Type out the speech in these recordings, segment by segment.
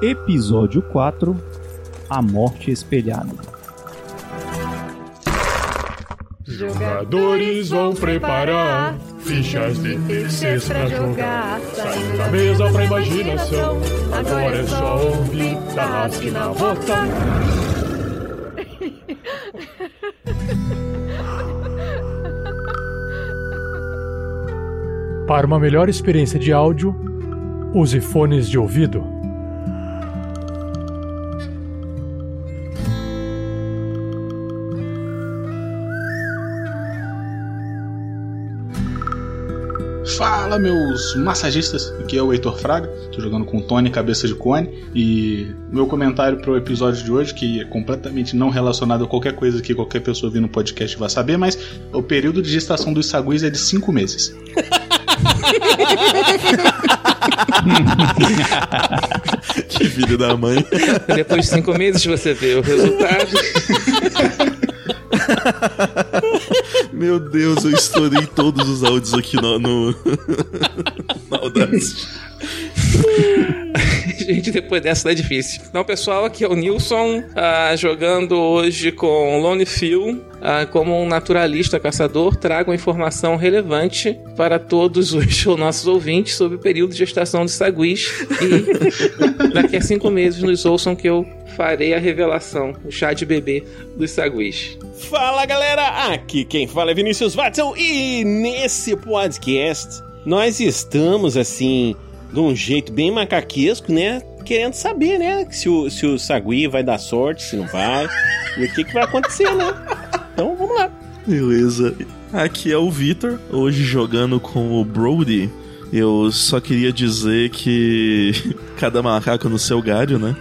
Episódio 4 A Morte Espelhada. Jogadores vão preparar fichas de terceiros pra jogar. Saindo da mesa pra imaginação. Agora é só ouvir Tarrasque na bota. Para uma melhor experiência de áudio, use fones de ouvido. Meus massagistas. Aqui é o Heitor Fraga. Tô jogando com o Tony Cabeça de Cone. E meu comentário pro episódio de hoje, que é completamente não relacionado a qualquer coisa que qualquer pessoa vir no podcast vai saber, mas o período de gestação dos saguis é de 5 meses. que filho da mãe. Depois de cinco meses você vê o resultado. Meu Deus, eu estourei todos os áudios aqui no. no... Audacity. Gente, depois dessa é difícil. Então, pessoal, aqui é o Nilson, ah, jogando hoje com Lone Phil. Ah, como um naturalista caçador, trago informação relevante para todos os nossos ouvintes sobre o período de gestação de saguis. E daqui a cinco meses nos ouçam que eu farei a revelação, o chá de bebê dos saguis. Fala galera, aqui quem fala é Vinícius Watson e nesse podcast nós estamos assim de um jeito bem macaquesco, né? Querendo saber, né? Se o, se o Sagui vai dar sorte, se não vai, e o que, que vai acontecer, né? Então vamos lá. Beleza. Aqui é o Vitor, hoje jogando com o Brody. Eu só queria dizer que cada macaco no seu galho, né?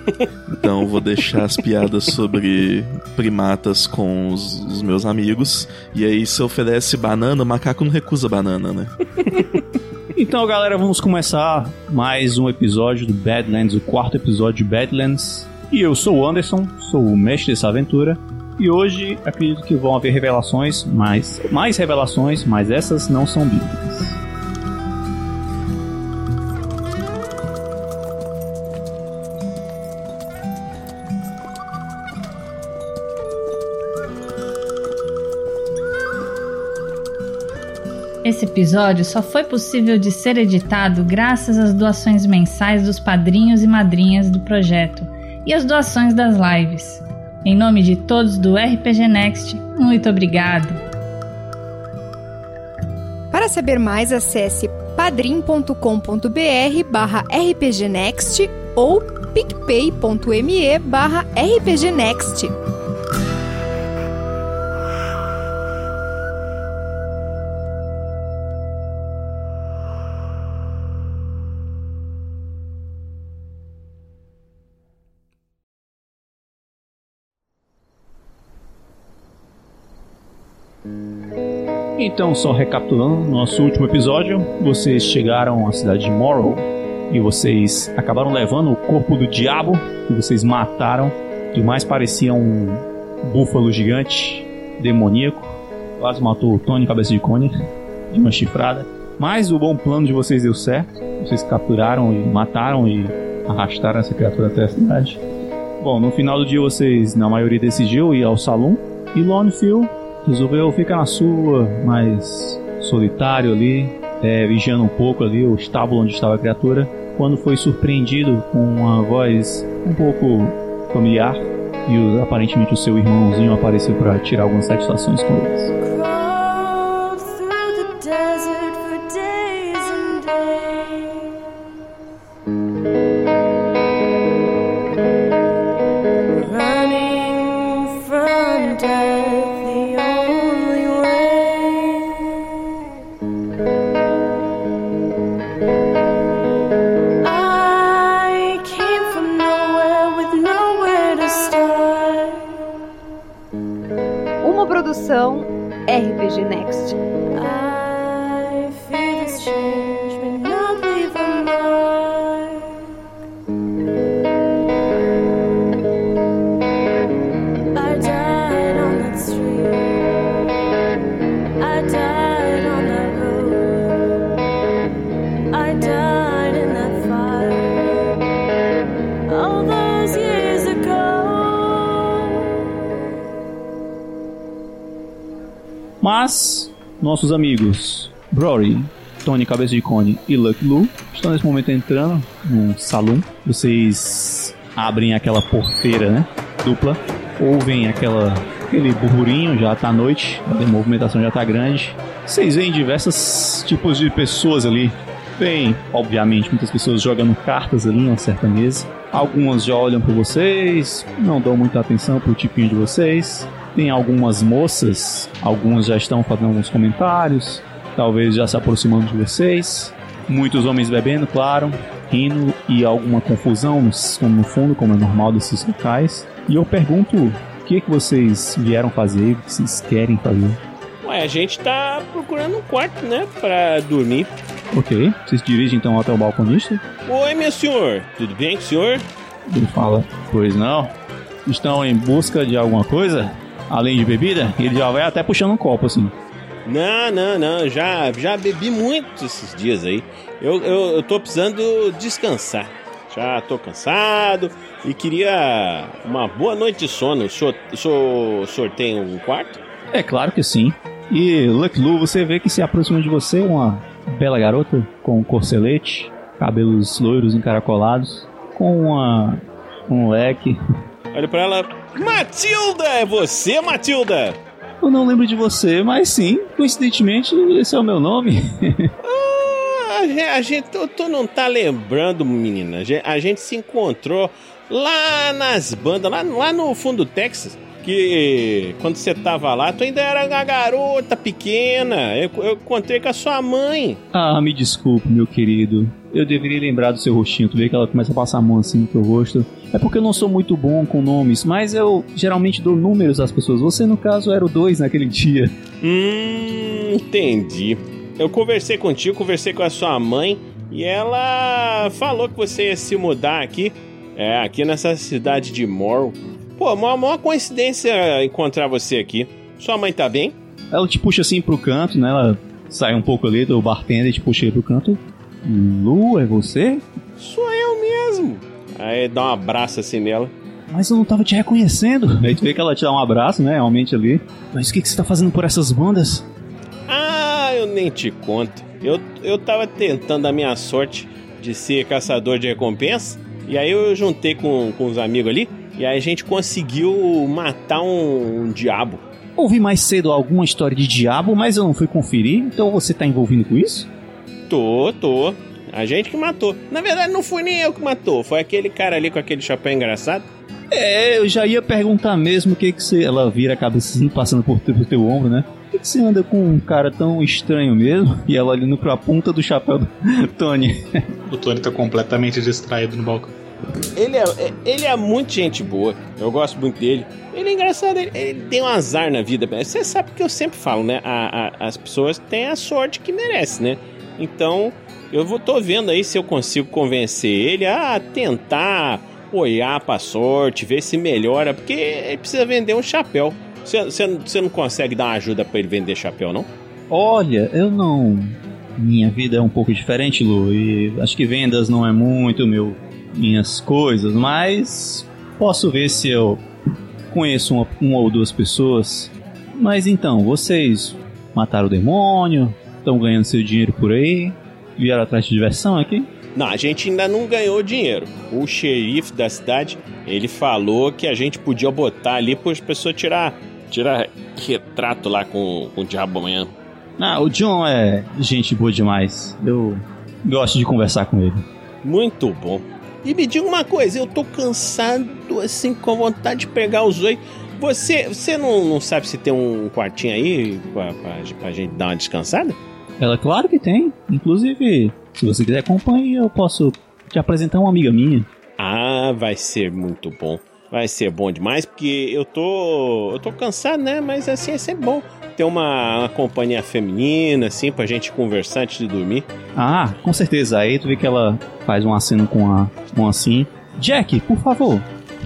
Então vou deixar as piadas sobre primatas com os, os meus amigos. E aí, se oferece banana, o macaco não recusa banana, né? Então, galera, vamos começar mais um episódio do Badlands, o quarto episódio de Badlands. E eu sou o Anderson, sou o mestre dessa aventura. E hoje acredito que vão haver revelações, mais, mais revelações, mas essas não são bíblicas. Esse episódio só foi possível de ser editado graças às doações mensais dos padrinhos e madrinhas do projeto e às doações das lives. Em nome de todos do RPG Next, muito obrigado. Para saber mais, acesse padrim.com.br barra rpgnext ou picpay.me barra rpgnext. Então, só recapitulando, no nosso último episódio, vocês chegaram à cidade de Morrow e vocês acabaram levando o corpo do diabo que vocês mataram, que mais parecia um búfalo gigante, demoníaco. Quase matou o Tony Cabeça de Cone de uma chifrada. Mas o bom plano de vocês deu certo. Vocês capturaram e mataram e arrastaram essa criatura até a cidade. Bom, no final do dia vocês, na maioria, decidiu ir ao salão. E Lone resolveu ficar na sua, mais solitário ali, é, vigiando um pouco ali o estábulo onde estava a criatura, quando foi surpreendido com uma voz um pouco familiar e aparentemente o seu irmãozinho apareceu para tirar algumas satisfações com eles. Nossos amigos Brory, Tony Cabeça de Cone e Lucky Lu estão nesse momento entrando num salão. Vocês abrem aquela porteira, né? Dupla. Ouvem aquela, aquele burburinho, já tá noite, a movimentação já tá grande. Vocês veem diversos tipos de pessoas ali. Vem, obviamente, muitas pessoas jogando cartas ali numa certa mesa. Algumas já olham para vocês, não dão muita atenção pro tipinho de vocês. Tem algumas moças, algumas já estão fazendo alguns comentários, talvez já se aproximando de vocês. Muitos homens bebendo, claro, rindo e alguma confusão no, no fundo, como é normal desses locais. E eu pergunto o que, que vocês vieram fazer, o que vocês querem fazer. Ué, a gente tá procurando um quarto, né, pra dormir. Ok, vocês dirigem então até o balconista? Oi, meu senhor, tudo bem com o senhor? Ele fala, pois não. Estão em busca de alguma coisa? Além de bebida? Ele já vai até puxando um copo assim. Não, não, não, já, já bebi muito esses dias aí. Eu, eu, eu tô precisando descansar. Já tô cansado e queria uma boa noite de sono. O senhor, o senhor, tem um quarto? É claro que sim. E Lucky Lu, você vê que se aproxima de você uma bela garota com um corcelete, cabelos loiros encaracolados, com uma, um leque. Olha pra ela. Matilda! É você, Matilda? Eu não lembro de você, mas sim, coincidentemente, esse é o meu nome. ah, a gente, tu, tu, não tá lembrando, menina. A gente se encontrou lá nas bandas, lá, lá no fundo do Texas que quando você tava lá, tu ainda era uma garota pequena. Eu, eu encontrei com a sua mãe. Ah, me desculpe, meu querido. Eu deveria lembrar do seu rostinho. Tu vê que ela começa a passar a mão assim no teu rosto. É porque eu não sou muito bom com nomes, mas eu geralmente dou números às pessoas. Você, no caso, era o 2 naquele dia. Hum, entendi. Eu conversei contigo, conversei com a sua mãe e ela falou que você ia se mudar aqui. É, aqui nessa cidade de Morrow. Pô, uma maior coincidência encontrar você aqui. Sua mãe tá bem? Ela te puxa assim pro canto, né? Ela sai um pouco ali do bartender e te puxa aí pro canto. Lu, é você? Sou eu mesmo. Aí dá um abraço assim nela. Mas eu não tava te reconhecendo. Aí tu vê que ela te dá um abraço, né? Realmente ali. Mas o que, que você tá fazendo por essas bandas? Ah, eu nem te conto. Eu, eu tava tentando a minha sorte de ser caçador de recompensa. E aí eu juntei com, com os amigos ali. E aí a gente conseguiu matar um, um diabo. Ouvi mais cedo alguma história de diabo, mas eu não fui conferir. Então você tá envolvido com isso? Tô, tô. A gente que matou. Na verdade, não fui nem eu que matou. Foi aquele cara ali com aquele chapéu engraçado. É, eu já ia perguntar mesmo o que que você... Ela vira a cabeça assim, passando por, por teu ombro, né? Por que, que você anda com um cara tão estranho mesmo? E ela olhando pra ponta do chapéu do Tony. o Tony tá completamente distraído no balcão. Ele é, ele é muito gente boa. Eu gosto muito dele. Ele é engraçado, ele, ele tem um azar na vida. Você sabe que eu sempre falo, né? A, a, as pessoas têm a sorte que merecem, né? Então, eu vou, tô vendo aí se eu consigo convencer ele a tentar olhar pra sorte, ver se melhora, porque ele precisa vender um chapéu. Você não consegue dar uma ajuda para ele vender chapéu, não? Olha, eu não. Minha vida é um pouco diferente, Lu, e acho que vendas não é muito meu minhas coisas, mas posso ver se eu conheço uma, uma ou duas pessoas. Mas então, vocês mataram o demônio, estão ganhando seu dinheiro por aí, vieram atrás de diversão aqui? Não, a gente ainda não ganhou dinheiro. O xerife da cidade, ele falou que a gente podia botar ali para as pessoas tirar, tirar retrato lá com, com o diabo amanhã. Ah, o John é gente boa demais. Eu gosto de conversar com ele. Muito bom. E me diga uma coisa, eu tô cansado, assim, com vontade de pegar os oito. Você, você não, não sabe se tem um quartinho aí pra, pra, pra gente dar uma descansada? Ela, claro que tem. Inclusive, se você quiser companhia, eu posso te apresentar uma amiga minha. Ah, vai ser muito bom. Vai ser bom demais, porque eu tô. Eu tô cansado, né? Mas assim é sempre bom ter uma, uma companhia feminina, assim, pra gente conversar antes de dormir. Ah, com certeza. Aí tu vê que ela faz um aceno com a mão assim. Jack, por favor.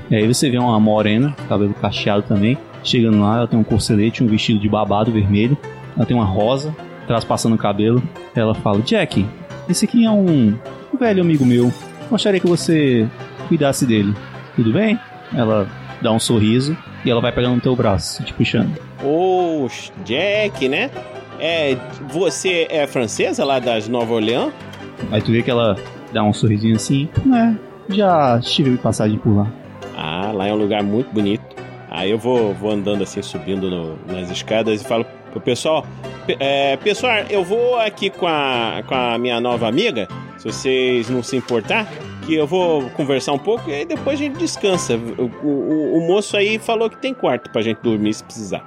E aí você vê uma morena, cabelo cacheado também. Chegando lá, ela tem um corcelete, um vestido de babado vermelho. Ela tem uma rosa, traspassando o cabelo. Ela fala: Jack, esse aqui é um, um velho amigo meu. Gostaria que você cuidasse dele. Tudo bem? Ela dá um sorriso e ela vai pegando no teu braço, te puxando. Ô, Jack, né? É, você é francesa lá das Nova Orleans? Aí tu vê que ela dá um sorrisinho assim. É, já tive passagem por lá. Ah, lá é um lugar muito bonito. Aí eu vou, vou andando assim, subindo no- nas escadas e falo pro pessoal: "Pe- é, Pessoal, eu vou aqui com a, com a minha nova amiga, se vocês não se importar, que eu vou conversar um pouco e aí depois a gente descansa. O, o- o moço aí falou que tem quarto pra gente dormir se precisar.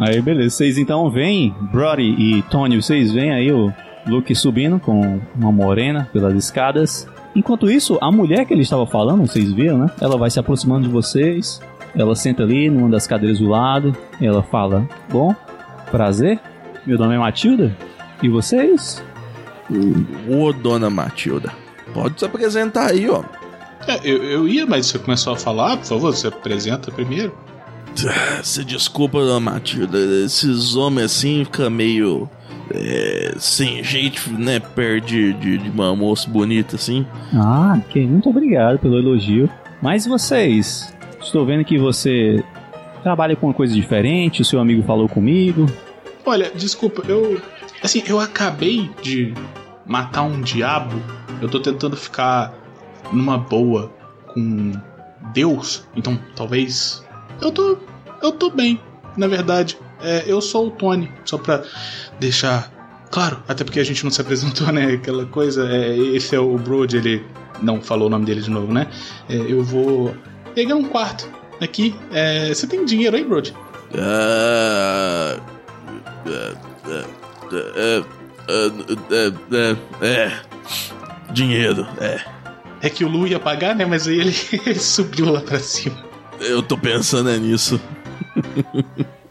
Aí beleza, vocês então vêm, Brody e Tony, vocês veem aí o Luke subindo com uma morena pelas escadas. Enquanto isso, a mulher que ele estava falando, vocês viram, né? Ela vai se aproximando de vocês. Ela senta ali numa das cadeiras do lado. Ela fala: Bom, prazer. Meu nome é Matilda. E vocês? Ô, dona Matilda, pode se apresentar aí, ó. É, eu, eu ia, mas você começou a falar, por favor, você apresenta primeiro. Se desculpa, dona Matilda, esses homens assim ficam meio. é, sem jeito, né? Perde de, de uma moça bonita assim. Ah, ok. Muito obrigado pelo elogio. Mas vocês? Estou vendo que você trabalha com uma coisa diferente. O seu amigo falou comigo. Olha, desculpa, eu. Assim, eu acabei de matar um diabo. Eu tô tentando ficar numa boa com Deus. Então, talvez. Eu tô. Eu tô bem, na verdade. É, eu sou o Tony, só pra deixar. Claro, até porque a gente não se apresentou, né? Aquela coisa. É, esse é o Brody, ele não falou o nome dele de novo, né? É, eu vou pegar um quarto aqui. É, você tem dinheiro aí, Brody? Ah, é, é, é, é, é, é, dinheiro, é. É que o Lu ia pagar, né? Mas aí ele, ele subiu lá pra cima. Eu tô pensando é nisso.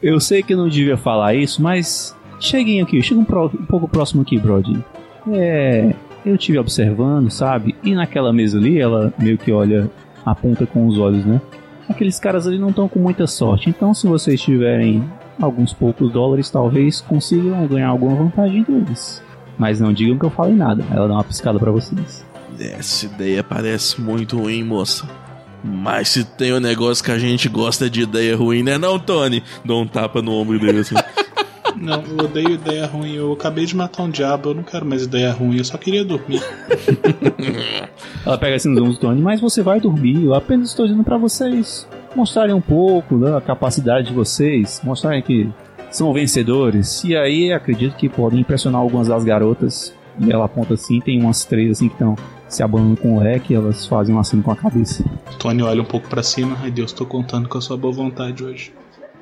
Eu sei que não devia falar isso, mas cheguem aqui, chega um, pro- um pouco próximo aqui, Brody. É, eu tive observando, sabe? E naquela mesa ali, ela meio que olha, aponta com os olhos, né? Aqueles caras ali não estão com muita sorte. Então, se vocês tiverem alguns poucos dólares, talvez consigam ganhar alguma vantagem deles. Mas não digam que eu falei nada. Ela dá uma piscada pra vocês. Essa ideia parece muito ruim, moça. Mas se tem um negócio que a gente gosta de ideia ruim, né não, Tony? Dou um tapa no ombro dele assim. Não, eu odeio ideia ruim. Eu acabei de matar um diabo, eu não quero mais ideia ruim, eu só queria dormir. Ela pega assim nos ombros do Tony, mas você vai dormir. Eu apenas estou dizendo pra vocês mostrarem um pouco da capacidade de vocês, mostrarem que são vencedores. E aí acredito que podem impressionar algumas das garotas. E ela aponta assim, tem umas três assim que estão se abanando com o leque, elas fazem um aceno com a cabeça. Tony olha um pouco pra cima. Ai Deus, tô contando com a sua boa vontade hoje.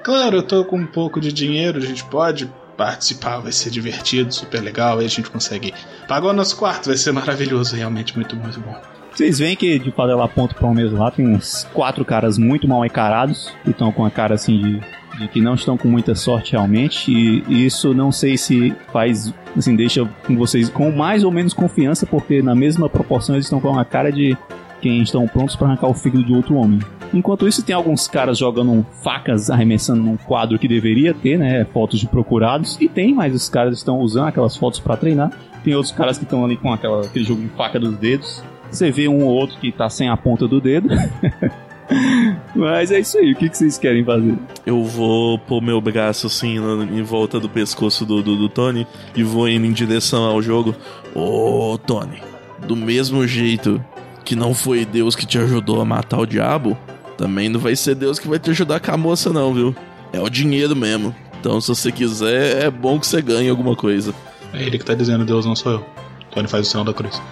Claro, eu tô com um pouco de dinheiro, a gente pode participar, vai ser divertido, super legal, aí a gente consegue pagar o nosso quarto, vai ser maravilhoso, realmente muito, muito bom. Vocês veem que de fato ela aponta pra um mesmo lá, tem uns quatro caras muito mal encarados, que estão com a cara assim de, de que não estão com muita sorte realmente, e isso não sei se faz, assim, deixa com vocês com mais ou menos confiança, porque na mesma proporção eles estão com a cara de quem estão prontos para arrancar o fígado de outro homem. Enquanto isso, tem alguns caras jogando facas, arremessando num quadro que deveria ter, né? Fotos de procurados. E tem, mas os caras estão usando aquelas fotos para treinar. Tem outros caras que estão ali com aquela, aquele jogo de faca dos dedos. Você vê um ou outro que tá sem a ponta do dedo. Mas é isso aí, o que, que vocês querem fazer? Eu vou pôr meu braço assim em volta do pescoço do, do, do Tony e vou indo em direção ao jogo. Ô, Tony, do mesmo jeito que não foi Deus que te ajudou a matar o diabo, também não vai ser Deus que vai te ajudar com a moça, não, viu? É o dinheiro mesmo. Então, se você quiser, é bom que você ganhe alguma coisa. É ele que tá dizendo Deus, não sou eu. Tony faz o sinal da cruz.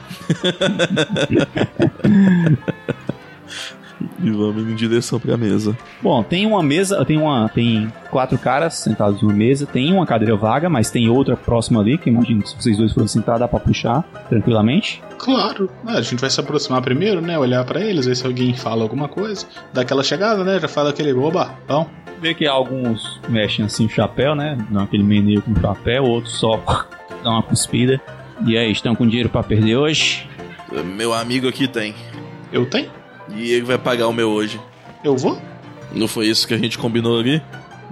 E vamos em direção pra mesa. Bom, tem uma mesa, tem uma, tem quatro caras sentados numa mesa, tem uma cadeira vaga, mas tem outra próxima ali, que imagino que se vocês dois forem sentar dá pra puxar tranquilamente. Claro, Ah, a gente vai se aproximar primeiro, né? Olhar pra eles, ver se alguém fala alguma coisa. Dá aquela chegada, né? Já fala aquele oba, bom. Vê que alguns mexem assim o chapéu, né? Dão aquele meneio com o chapéu, outros só dão uma cuspida. E aí, estão com dinheiro pra perder hoje? Meu amigo aqui tem. Eu tenho? E ele vai pagar o meu hoje. Eu vou? Não foi isso que a gente combinou ali?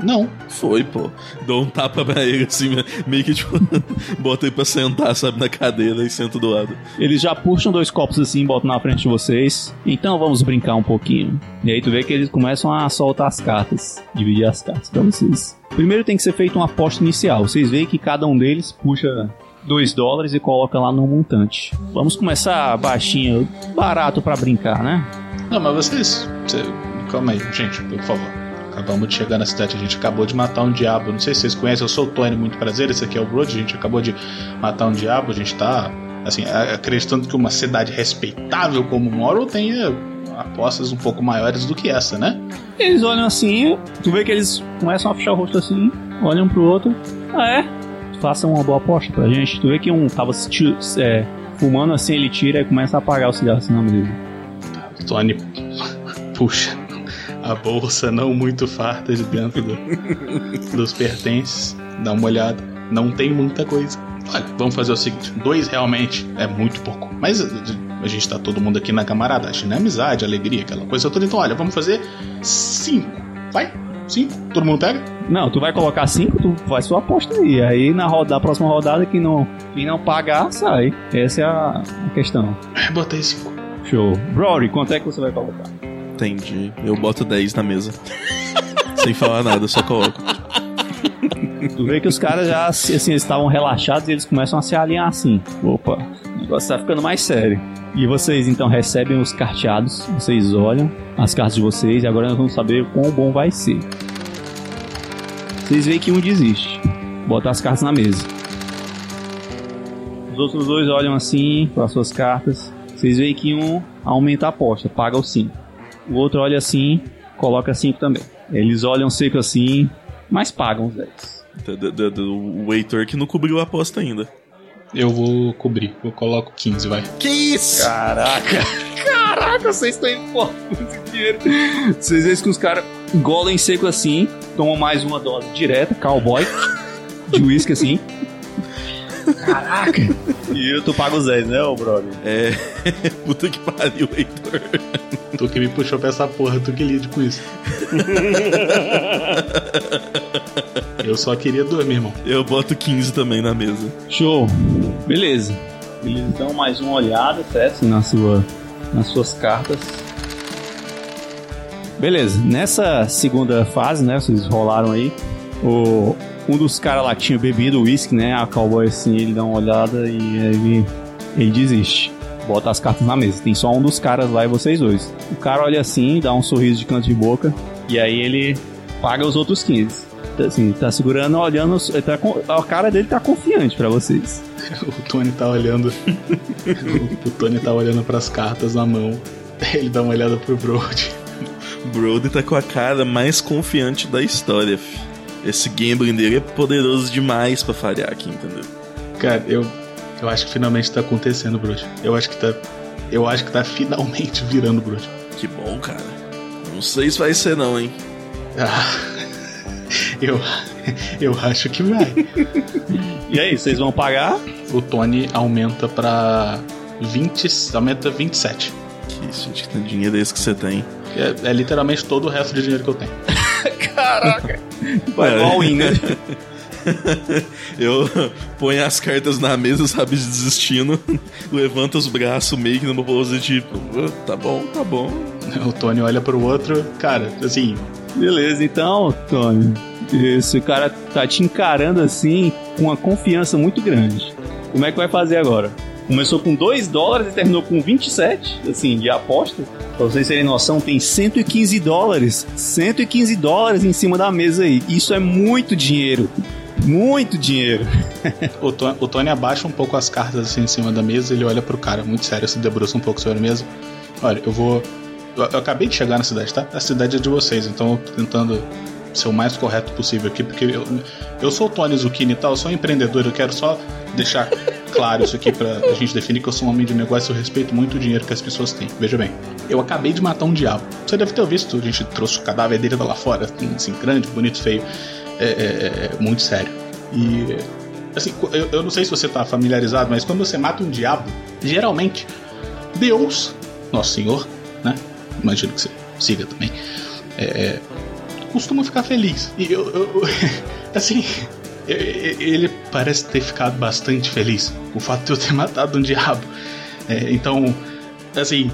Não. Foi, pô. Dou um tapa pra ele, assim, meio que tipo, bota ele pra sentar, sabe, na cadeira e sento do lado. Eles já puxam dois copos assim, botam na frente de vocês. Então vamos brincar um pouquinho. E aí tu vê que eles começam a soltar as cartas, dividir as cartas pra vocês. Primeiro tem que ser feita uma aposta inicial. Vocês veem que cada um deles puxa 2 dólares e coloca lá no montante. Vamos começar baixinho, barato pra brincar, né? Não, mas vocês. Cê, calma aí, gente, por favor. Acabamos de chegar na cidade, a gente acabou de matar um diabo. Não sei se vocês conhecem, eu sou o Tony, muito prazer. Esse aqui é o Brody, a gente acabou de matar um diabo. A gente tá, assim, acreditando que uma cidade respeitável como Morrow tenha apostas um pouco maiores do que essa, né? Eles olham assim, tu vê que eles começam a fechar o rosto assim, olham pro outro. Ah, é? Façam uma boa aposta pra gente. Tu vê que um tava é, fumando assim, ele tira e começa a apagar o cigarro assim na mesa. Tony puxa a bolsa não muito farta de dentro do, dos pertences. Dá uma olhada. Não tem muita coisa. Olha, vamos fazer o seguinte: dois realmente é muito pouco. Mas a gente tá todo mundo aqui na camaradagem, né? Amizade, alegria, aquela coisa toda. Então, olha, vamos fazer cinco. Vai? Cinco? Todo mundo pega? Não, tu vai colocar cinco, tu faz sua aposta aí. Aí na roda, próxima rodada, quem não, quem não pagar, sai. Essa é a, a questão. Botei cinco. Show. Rory, quanto é que você vai colocar? Entendi. Eu boto 10 na mesa. Sem falar nada, só coloco. Tu vê que os caras já assim, estavam relaxados e eles começam a se alinhar assim. Opa, o negócio tá ficando mais sério. E vocês então recebem os carteados, vocês olham as cartas de vocês e agora nós vamos saber quão bom vai ser. Vocês veem que um desiste. Bota as cartas na mesa. Os outros dois olham assim para as suas cartas. Vocês veem que um aumenta a aposta, paga o 5. O outro olha assim, coloca 5 também. Eles olham seco assim, mas pagam os 10. O Heitor que não cobriu a aposta ainda. Eu vou cobrir, eu coloco 15, vai. Que isso? Caraca! Caraca, vocês estão indo por muito dinheiro. Vocês veem que os caras golem seco assim, tomam mais uma dose direta, cowboy, de uísque assim. Caraca! E tu paga os 10, né, ô brother? É. Puta que pariu, Heitor. Tu que me puxou pra essa porra, tu que lide com isso. Eu só queria dormir, irmão. Eu boto 15 também na mesa. Show. Beleza. Eles dão mais uma olhada, certo? Na sua, nas suas cartas. Beleza. Nessa segunda fase, né? Vocês rolaram aí. O, um dos caras lá tinha bebido uísque, né? A cowboy assim, ele dá uma olhada e ele, ele desiste. Bota as cartas na mesa. Tem só um dos caras lá e vocês dois. O cara olha assim, dá um sorriso de canto de boca. E aí ele paga os outros 15. Assim, tá segurando, olhando. Tá, a cara dele tá confiante para vocês. o Tony tá olhando. o Tony tá olhando para as cartas na mão. Ele dá uma olhada pro Brody. Brody tá com a cara mais confiante da história, fi. Esse gambling dele é poderoso demais para falhar aqui, entendeu? Cara, eu, eu acho que finalmente tá acontecendo, Brody. Eu acho que tá. Eu acho que tá finalmente virando, Brody. Que bom, cara. Não sei se vai ser não, hein? Ah, eu, eu acho que vai. e aí, vocês vão pagar? O Tony aumenta pra 20. Aumenta 27. Que isso, gente, que dinheiro é esse que você tem? É, é literalmente todo o resto de dinheiro que eu tenho. Caraca! Vai é. all-in, né? Eu ponho as cartas na mesa, sabe, de destino, levanto os braços meio que numa pose tipo, tá bom, tá bom. O Tony olha pro outro, cara, assim. Beleza, então, Tony. Esse cara tá te encarando assim com uma confiança muito grande. Como é que vai fazer agora? Começou com 2 dólares e terminou com 27, assim, de aposta. Pra vocês terem noção, tem 115 dólares. 115 dólares em cima da mesa aí. Isso é muito dinheiro. Muito dinheiro. o, Tony, o Tony abaixa um pouco as cartas assim em cima da mesa ele olha pro cara muito sério, se debruça um pouco sobre a mesa. Olha, eu vou. Eu, eu acabei de chegar na cidade, tá? A cidade é de vocês, então eu tô tentando ser o mais correto possível aqui, porque eu, eu sou o Tony Zucchini e tal, eu sou um empreendedor, eu quero só deixar claro isso aqui pra a gente definir que eu sou um homem de negócio, eu respeito muito o dinheiro que as pessoas têm. Veja bem, eu acabei de matar um diabo. Você deve ter visto, a gente trouxe o cadáver dele lá fora, assim, grande, bonito, feio, é, é, é muito sério. E assim, eu, eu, não sei se você tá familiarizado, mas quando você mata um diabo, geralmente Deus, Nosso Senhor, né? Imagino que você siga também. É, costumo ficar feliz. E eu, eu assim, ele parece ter ficado bastante feliz com o fato de eu ter matado um diabo. É, então, assim,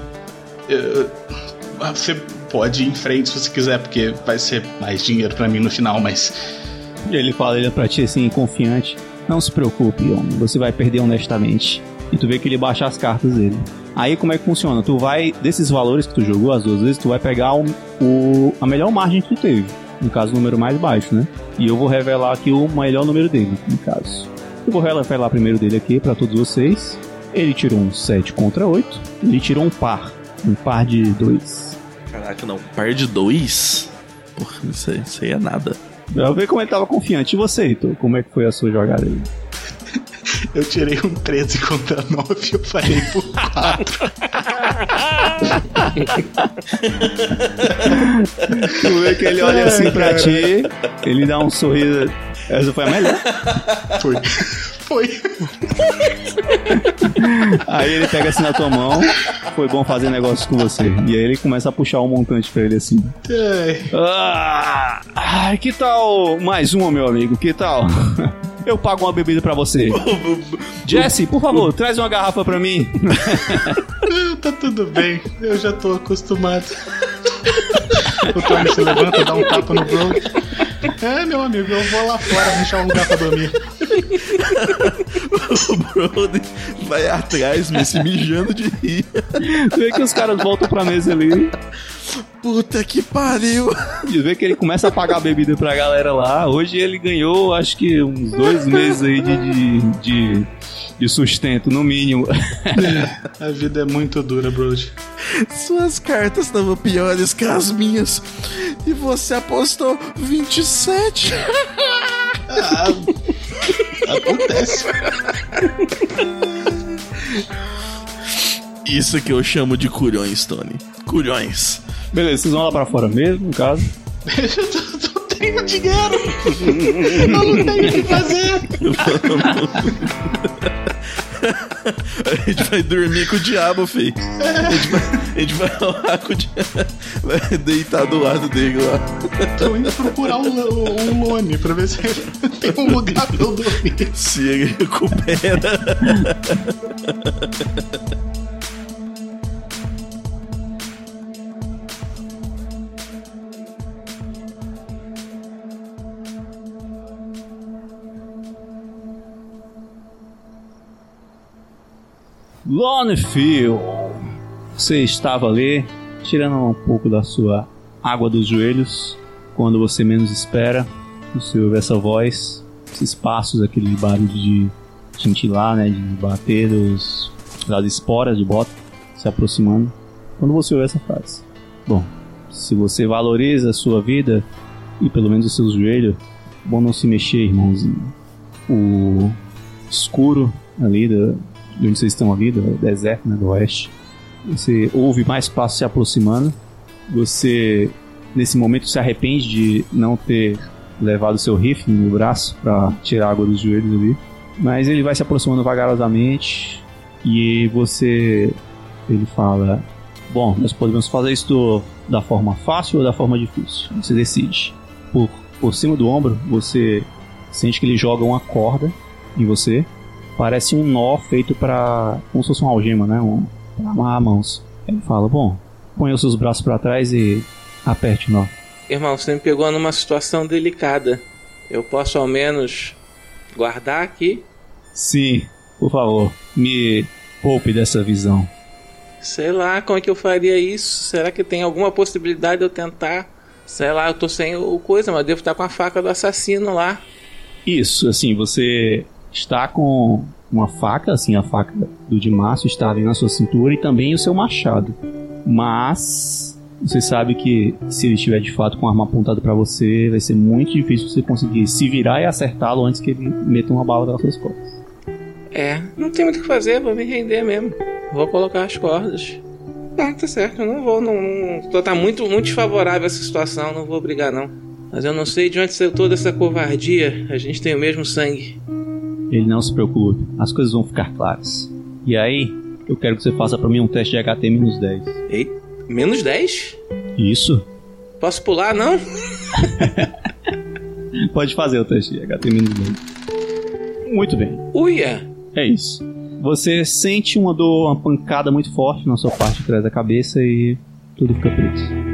você pode ir em frente se você quiser, porque vai ser mais dinheiro para mim no final, mas. Ele fala ele é pra ti assim, confiante. Não se preocupe, homem, você vai perder honestamente. E tu vê que ele baixa as cartas dele. Aí como é que funciona? Tu vai, desses valores que tu jogou as duas vezes, tu vai pegar o, o a melhor margem que tu teve. No caso, o número mais baixo, né? E eu vou revelar aqui o melhor número dele, no caso. Eu vou revelar primeiro dele aqui para todos vocês. Ele tirou um 7 contra 8. Ele tirou um par. Um par de 2. Caraca, não. Par de 2? Porra, isso aí, isso aí é nada. Eu ver como ele tava confiante. E você, Heitor? Como é que foi a sua jogada aí? Eu tirei um 13 contra 9 e eu falei por 4. tu vê que ele olha assim pra ti, ele dá um sorriso. Essa foi a melhor? Foi. Foi. Aí ele pega assim na tua mão, foi bom fazer negócio com você. E aí ele começa a puxar um montante pra ele assim. Ah, ai, que tal mais uma, meu amigo? Que tal? Eu pago uma bebida pra você. Jesse, por favor, traz uma garrafa pra mim. tá tudo bem, eu já tô acostumado. o Tony se levanta, dá um tapa no bro. É, meu amigo, eu vou lá fora deixar um lugar pra dormir. o Brody vai atrás, me se mijando de rir. Vê que os caras voltam pra mesa ali. Puta que pariu! E vê que ele começa a pagar a bebida pra galera lá. Hoje ele ganhou, acho que uns dois meses aí de, de, de, de sustento, no mínimo. a vida é muito dura, Brody. Suas cartas estavam piores que as minhas. E você apostou 27. ah, acontece. Isso que eu chamo de culhões, Tony. Culhões. Beleza, vocês vão lá pra fora mesmo, no caso? eu não tenho dinheiro! eu não tenho o que fazer! a gente vai dormir com o diabo, filho. A gente vai, a gente vai lá com o diabo. Vai deitar do lado dele lá. Tô indo procurar um, um lone pra ver se tem um lugar pra eu dormir. Se ele recupera. Lonefield, você estava ali, tirando um pouco da sua água dos joelhos, quando você menos espera, você ouve essa voz, esses passos, aquele barulho de cintilar, né, de bater dos, das esporas de bota se aproximando. Quando você ouve essa frase, bom, se você valoriza a sua vida e pelo menos os seus joelhos, bom não se mexer, irmãozinho. O escuro ali da, de onde vocês estão ali, do deserto, né, do oeste. Você ouve mais passos se aproximando. Você, nesse momento, se arrepende de não ter levado seu rifle no braço para tirar água dos joelhos ali. Mas ele vai se aproximando vagarosamente e você. Ele fala: Bom, nós podemos fazer isso da forma fácil ou da forma difícil. Você decide. Por, por cima do ombro, você sente que ele joga uma corda em você parece um nó feito para como se fosse uma algema, né? Um, pra amarrar mãos. Ele fala: Bom, ponha os seus braços para trás e aperte o nó. Irmão, você me pegou numa situação delicada. Eu posso ao menos guardar aqui? Sim, por favor, me poupe dessa visão. Sei lá como é que eu faria isso. Será que tem alguma possibilidade de eu tentar? Sei lá, eu tô sem o coisa, mas devo estar com a faca do assassino lá. Isso, assim, você está com uma faca, assim, a faca do Dimácio está ali na sua cintura e também o seu machado. Mas você sabe que se ele estiver de fato com a arma apontada para você, vai ser muito difícil você conseguir se virar e acertá-lo antes que ele meta uma bala pelas suas costas. É, não tem muito o que fazer, vou me render mesmo. Vou colocar as cordas. Ah, tá certo, eu não vou, não, não tá muito, muito desfavorável essa situação, não vou brigar não. Mas eu não sei de onde saiu toda essa covardia, a gente tem o mesmo sangue. Ele não se preocupe, as coisas vão ficar claras. E aí, eu quero que você faça para mim um teste de HT menos 10. Ei, menos 10? Isso. Posso pular, não? Pode fazer o teste de HT menos dois. Muito bem. Uia! É isso. Você sente uma dor, uma pancada muito forte na sua parte de trás da cabeça e tudo fica preto.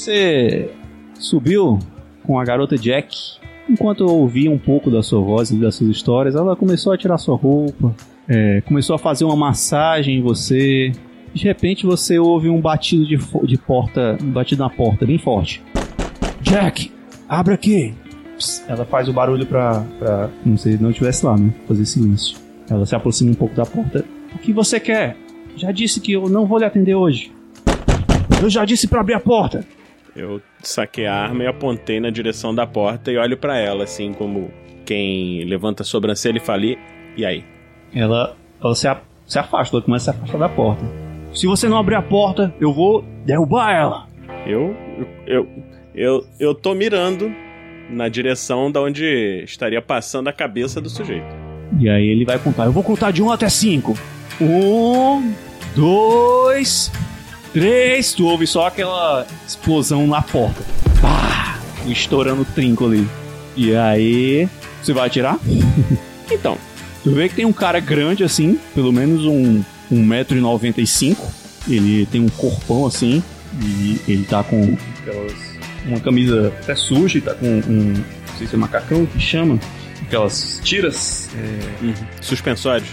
Você subiu com a garota Jack. Enquanto eu ouvia um pouco da sua voz e das suas histórias, ela começou a tirar sua roupa, é, começou a fazer uma massagem em você. De repente você ouve um batido de, de porta, um batido na porta bem forte. Jack, abre aqui. Ela faz o barulho pra, pra como se não estivesse lá, né? Fazer silêncio. Ela se aproxima um pouco da porta. O que você quer? Já disse que eu não vou lhe atender hoje. Eu já disse pra abrir a porta. Eu saquei a arma e apontei na direção da porta e olho pra ela, assim como quem levanta a sobrancelha e fala, "E- aí? Ela, ela se, a- se afasta, ela começa a se afastar da porta. Se você não abrir a porta, eu vou derrubar ela. Eu, eu, eu, eu tô mirando na direção da onde estaria passando a cabeça do sujeito. E aí ele vai contar. Eu vou contar de 1 até 5. Um, dois, três. Tu ouve só aquela explosão na porta. Pá! Estourando o trinco ali. E aí. Você vai atirar? Então, Tu vê que tem um cara grande assim, pelo menos um, um 1,95m. Ele tem um corpão assim. E ele tá com aquelas. Uma camisa até suja e tá com um. Não sei se é macacão que chama. Aquelas tiras. É, uhum, suspensórios.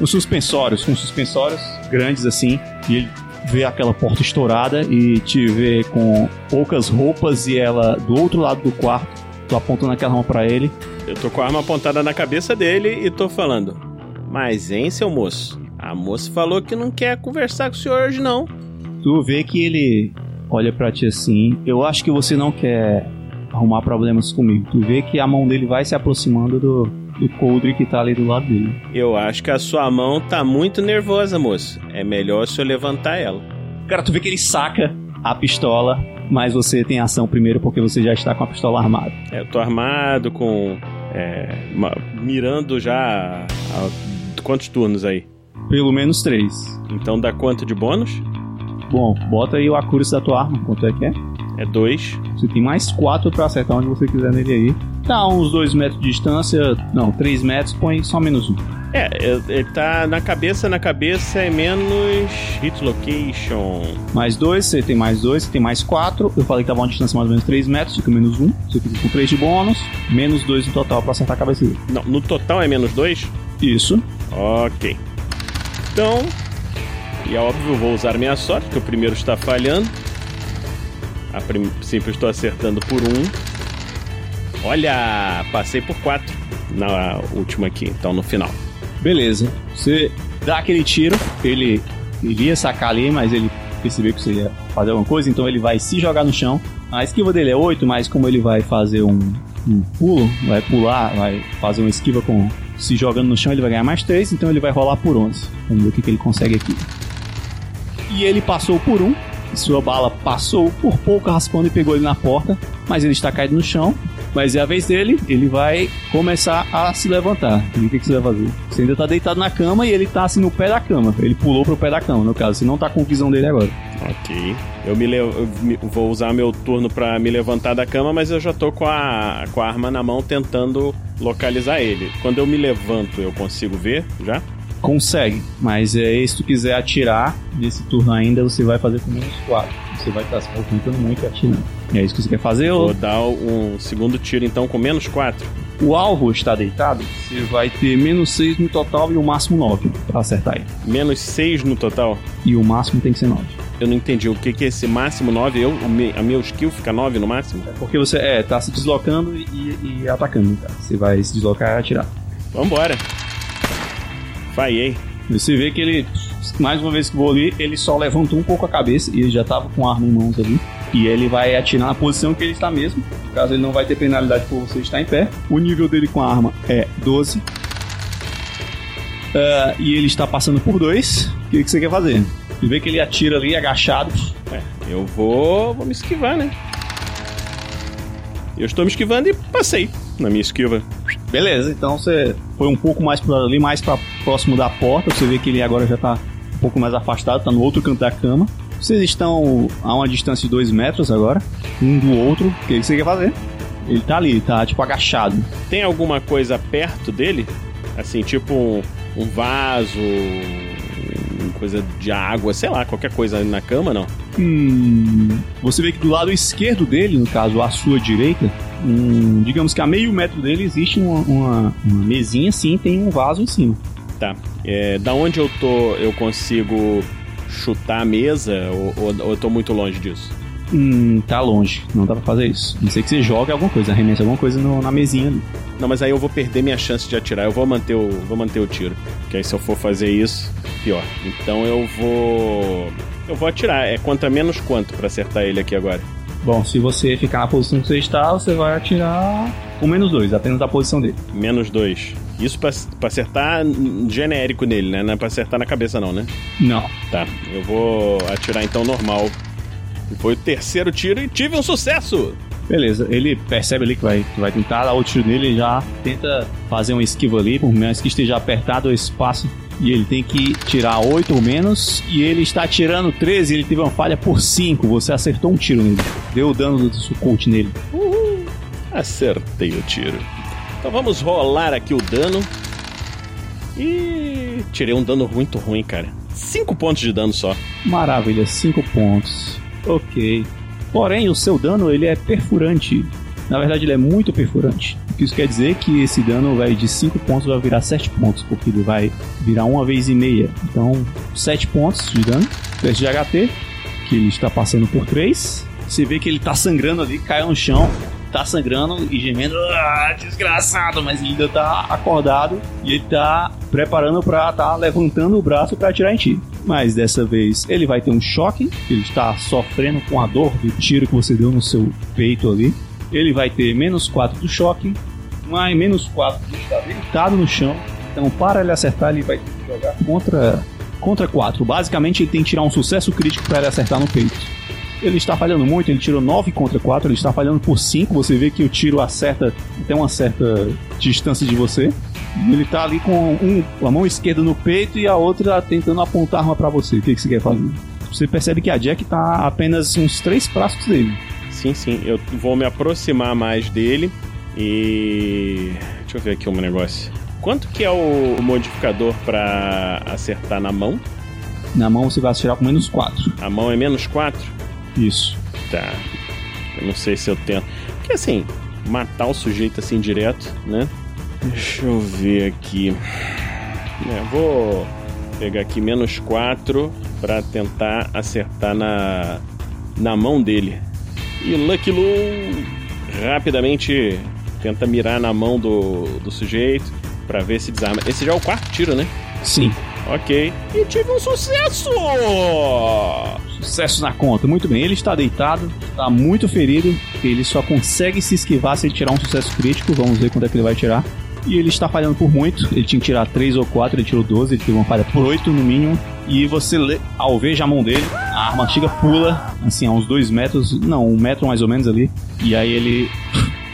os suspensórios, com suspensórios grandes assim, e ele vê aquela porta estourada e te vê com poucas roupas e ela do outro lado do quarto, tu apontando aquela arma pra ele. Eu tô com a arma apontada na cabeça dele e tô falando. Mas, hein, seu moço? A moça falou que não quer conversar com o senhor hoje, não. Tu vê que ele olha pra ti assim, eu acho que você não quer arrumar problemas comigo. Tu vê que a mão dele vai se aproximando do, do coldre que tá ali do lado dele. Eu acho que a sua mão tá muito nervosa, moço. É melhor o senhor levantar ela. Cara, tu vê que ele saca a pistola, mas você tem ação primeiro porque você já está com a pistola armada. É, eu tô armado com. é, uma- mirando já. há quantos turnos aí? Pelo menos três. Então dá quanto de bônus? Bom, bota aí o accuracy da tua arma, quanto é que é? É dois. Você tem mais quatro pra acertar onde você quiser nele aí. Tá uns dois metros de distância, não, três metros, põe só menos um. É, ele- ele tá na cabeça, na cabeça é menos hit location. Mais dois, você tem mais dois, você tem mais quatro. Eu falei que tava uma distância mais ou menos três metros, fica menos um. Você fica com três de bônus, menos dois no total pra acertar a cabeça dele. Não, no total é menos dois? Isso. Ok. Então, e é óbvio, eu vou usar minha sorte, que o primeiro está falhando. A princípio estou acertando por um. Olha, passei por quatro na última aqui, então no final. Beleza. Você dá aquele tiro, ele, ele ia sacar ali, mas ele percebeu que você ia fazer alguma coisa, então ele vai se jogar no chão. A esquiva dele é 8, mas como ele vai fazer um, um pulo, vai pular, vai fazer uma esquiva com se jogando no chão, ele vai ganhar mais 3, então ele vai rolar por 11. Vamos ver o que, que ele consegue aqui. E ele passou por um, sua bala passou por pouco raspando e pegou ele na porta, mas ele está caído no chão. Mas é a vez dele, ele vai começar a se levantar. E o que, que você vai fazer? Você ainda tá deitado na cama e ele tá assim no pé da cama. Ele pulou pro pé da cama, no caso. Você não tá com visão dele agora. Ok. Eu, me eu me- vou usar meu turno pra me levantar da cama, mas eu já tô com a, com a arma na mão tentando localizar ele. Quando eu me levanto, eu consigo ver já? Consegue, mas é, se tu quiser atirar nesse turno ainda, você vai fazer com menos 4. Você vai estar se movimentando muito e atirando. É isso que você quer fazer? Vou Ou... dar um segundo tiro então com menos 4. O alvo está deitado, você vai ter menos 6 no total e o máximo 9 pra acertar ele. Menos 6 no total? E o máximo tem que ser 9. Eu não entendi o que, que é esse máximo 9. Eu, a meu skill fica 9 no máximo? Porque você é, tá se deslocando e, e atacando, cara. Você vai se deslocar e atirar. Vambora. Falhei. Você vê que ele mais uma vez que vou ali, ele só levantou um pouco a cabeça e ele já tava com a arma em mãos ali. E ele vai atirar na posição que ele está mesmo. No caso, ele não vai ter penalidade por você estar em pé. O nível dele com a arma é 12. Ah, e ele está passando por dois. O que, que você quer fazer? Você vê que ele atira ali agachado. É, eu vou, vou me esquivar, né? Eu estou me esquivando e passei na minha esquiva. Beleza, então você foi um pouco mais para ali, mais para próximo da porta. Você vê que ele agora já tá um pouco mais afastado, tá no outro canto da cama. Vocês estão a uma distância de 2 metros agora, um do outro. O que que você quer fazer? Ele tá ali, tá tipo agachado. Tem alguma coisa perto dele? Assim, tipo um, um vaso, coisa de água, sei lá, qualquer coisa na cama, não? Hum, você vê que do lado esquerdo dele, no caso à sua direita, um, digamos que a meio metro dele existe uma, uma, uma mesinha assim, tem um vaso em cima. Tá. É, da onde eu tô, eu consigo chutar a mesa ou, ou, ou eu tô muito longe disso? Hum, tá longe, não dá pra fazer isso. Não sei que você jogue alguma coisa, arremessa alguma coisa no- na mesinha ali. Não, mas aí eu vou perder minha chance de atirar. Eu vou manter o, vou manter o tiro. Porque aí se eu for fazer isso, pior. Então eu vou. Eu vou atirar. É contra menos quanto pra acertar ele aqui agora? Bom, se você ficar na posição que você está, você vai atirar com menos dois, apenas a posição dele. Menos dois. Isso pra, pra acertar genérico nele, né? Não é pra acertar na cabeça, não, né? Não. Tá, eu vou atirar então normal. Foi o terceiro tiro e tive um sucesso! Beleza, ele percebe ali que vai, que vai tentar dar o tiro nele e já tenta fazer um esquiva ali, por mais que esteja apertado o espaço. E ele tem que tirar 8 ou menos. E ele está tirando 13, ele teve uma falha por 5. Você acertou um tiro nele. Deu o dano do sucote nele. Uhul! Acertei o tiro. Então vamos rolar aqui o dano. E tirei um dano muito ruim, cara. 5 pontos de dano só. Maravilha, 5 pontos. Ok. Porém, o seu dano ele é perfurante. Na verdade, ele é muito perfurante. Isso quer dizer é que esse dano vai de 5 pontos vai virar 7 pontos, porque ele vai virar uma vez e meia. Então, 7 pontos de dano. Teste de HT, que ele está passando por 3. Você vê que ele está sangrando ali, caiu no chão, tá sangrando e gemendo. Ah, desgraçado, mas ainda tá acordado e ele tá preparando pra tá levantando o braço pra atirar em ti. Mas dessa vez ele vai ter um choque, ele está sofrendo com a dor do tiro que você deu no seu peito ali. Ele vai ter menos 4 do choque, mais menos 4 de estar deitado no chão. Então, para ele acertar, ele vai que jogar contra, contra 4. Basicamente, ele tem que tirar um sucesso crítico para ele acertar no peito. Ele está falhando muito, ele tirou 9 contra 4, ele está falhando por 5. Você vê que o tiro acerta até uma certa distância de você. Ele está ali com um, a mão esquerda no peito e a outra tentando apontar a arma para você. O que, que você quer fazer? Você percebe que a Jack está a apenas uns 3 passos dele. Sim, sim. Eu vou me aproximar mais dele e. Deixa eu ver aqui um negócio. Quanto que é o modificador pra acertar na mão? Na mão você vai atirar com menos 4. A mão é menos 4? Isso. Tá. Eu não sei se eu tento. Porque assim, matar o sujeito assim direto, né? Deixa eu ver aqui. É, vou pegar aqui menos 4 pra tentar acertar na, na mão dele. E Lucky Lu rapidamente tenta mirar na mão do, do sujeito pra ver se desarma. Esse já é o quarto tiro, né? Sim. Ok. E tive um sucesso! Sucesso na conta. Muito bem, ele está deitado, está muito ferido. Ele só consegue se esquivar se ele tirar um sucesso crítico. Vamos ver quanto é que ele vai tirar. E ele está falhando por muito. Ele tinha que tirar 3 ou 4, ele tirou 12, ele teve uma falha por 8 no mínimo. E você, já a mão dele, a arma chega, pula, assim, a uns 2 metros, não, um metro mais ou menos ali. E aí ele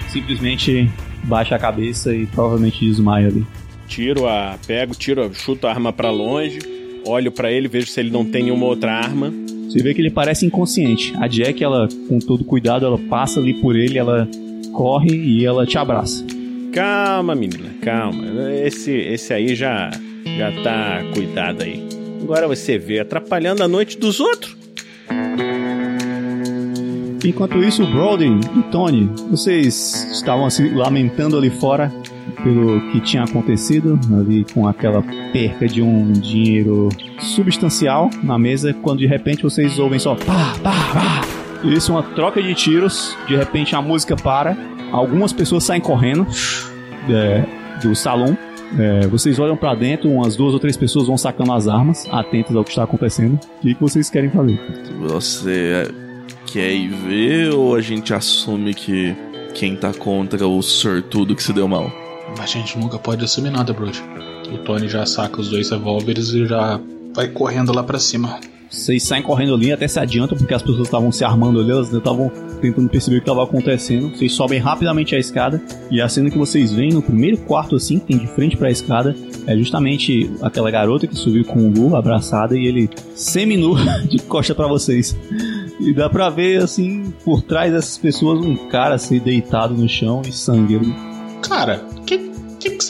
simplesmente baixa a cabeça e provavelmente desmaia ali. Tiro a. Pego, tiro, chuto a arma pra longe, olho pra ele, vejo se ele não tem nenhuma outra arma. Você vê que ele parece inconsciente. A Jack, ela, com todo cuidado, ela passa ali por ele, ela corre e ela te abraça. Calma, menina, calma. Esse, esse aí já, já tá cuidado aí. Agora você vê, atrapalhando a noite dos outros. Enquanto isso, o Brody e Tony, vocês estavam se lamentando ali fora pelo que tinha acontecido, ali com aquela perca de um dinheiro substancial na mesa, quando de repente vocês ouvem só pá, pá, pá. Isso, uma troca de tiros, de repente a música para, algumas pessoas saem correndo é, do salão É, vocês olham pra dentro, umas duas ou três pessoas vão sacando as armas, atentas ao que está acontecendo. O que, que vocês querem fazer? Você quer ir ver ou a gente assume que quem tá contra o sortudo que se deu mal? A gente nunca pode assumir nada, Brody. O Tony já saca os dois revólveres e já vai correndo lá pra cima. Vocês saem correndo ali, até se adiantam, porque as pessoas estavam se armando ali, elas estavam tentando perceber o que estava acontecendo. Vocês sobem rapidamente a escada, e a cena que vocês veem no primeiro quarto, assim, que tem de frente para a escada, é justamente aquela garota que subiu com o Lu abraçada e ele semi-nu de costa para vocês. E dá pra ver, assim, por trás dessas pessoas, um cara assim, deitado no chão e sangue. Cara,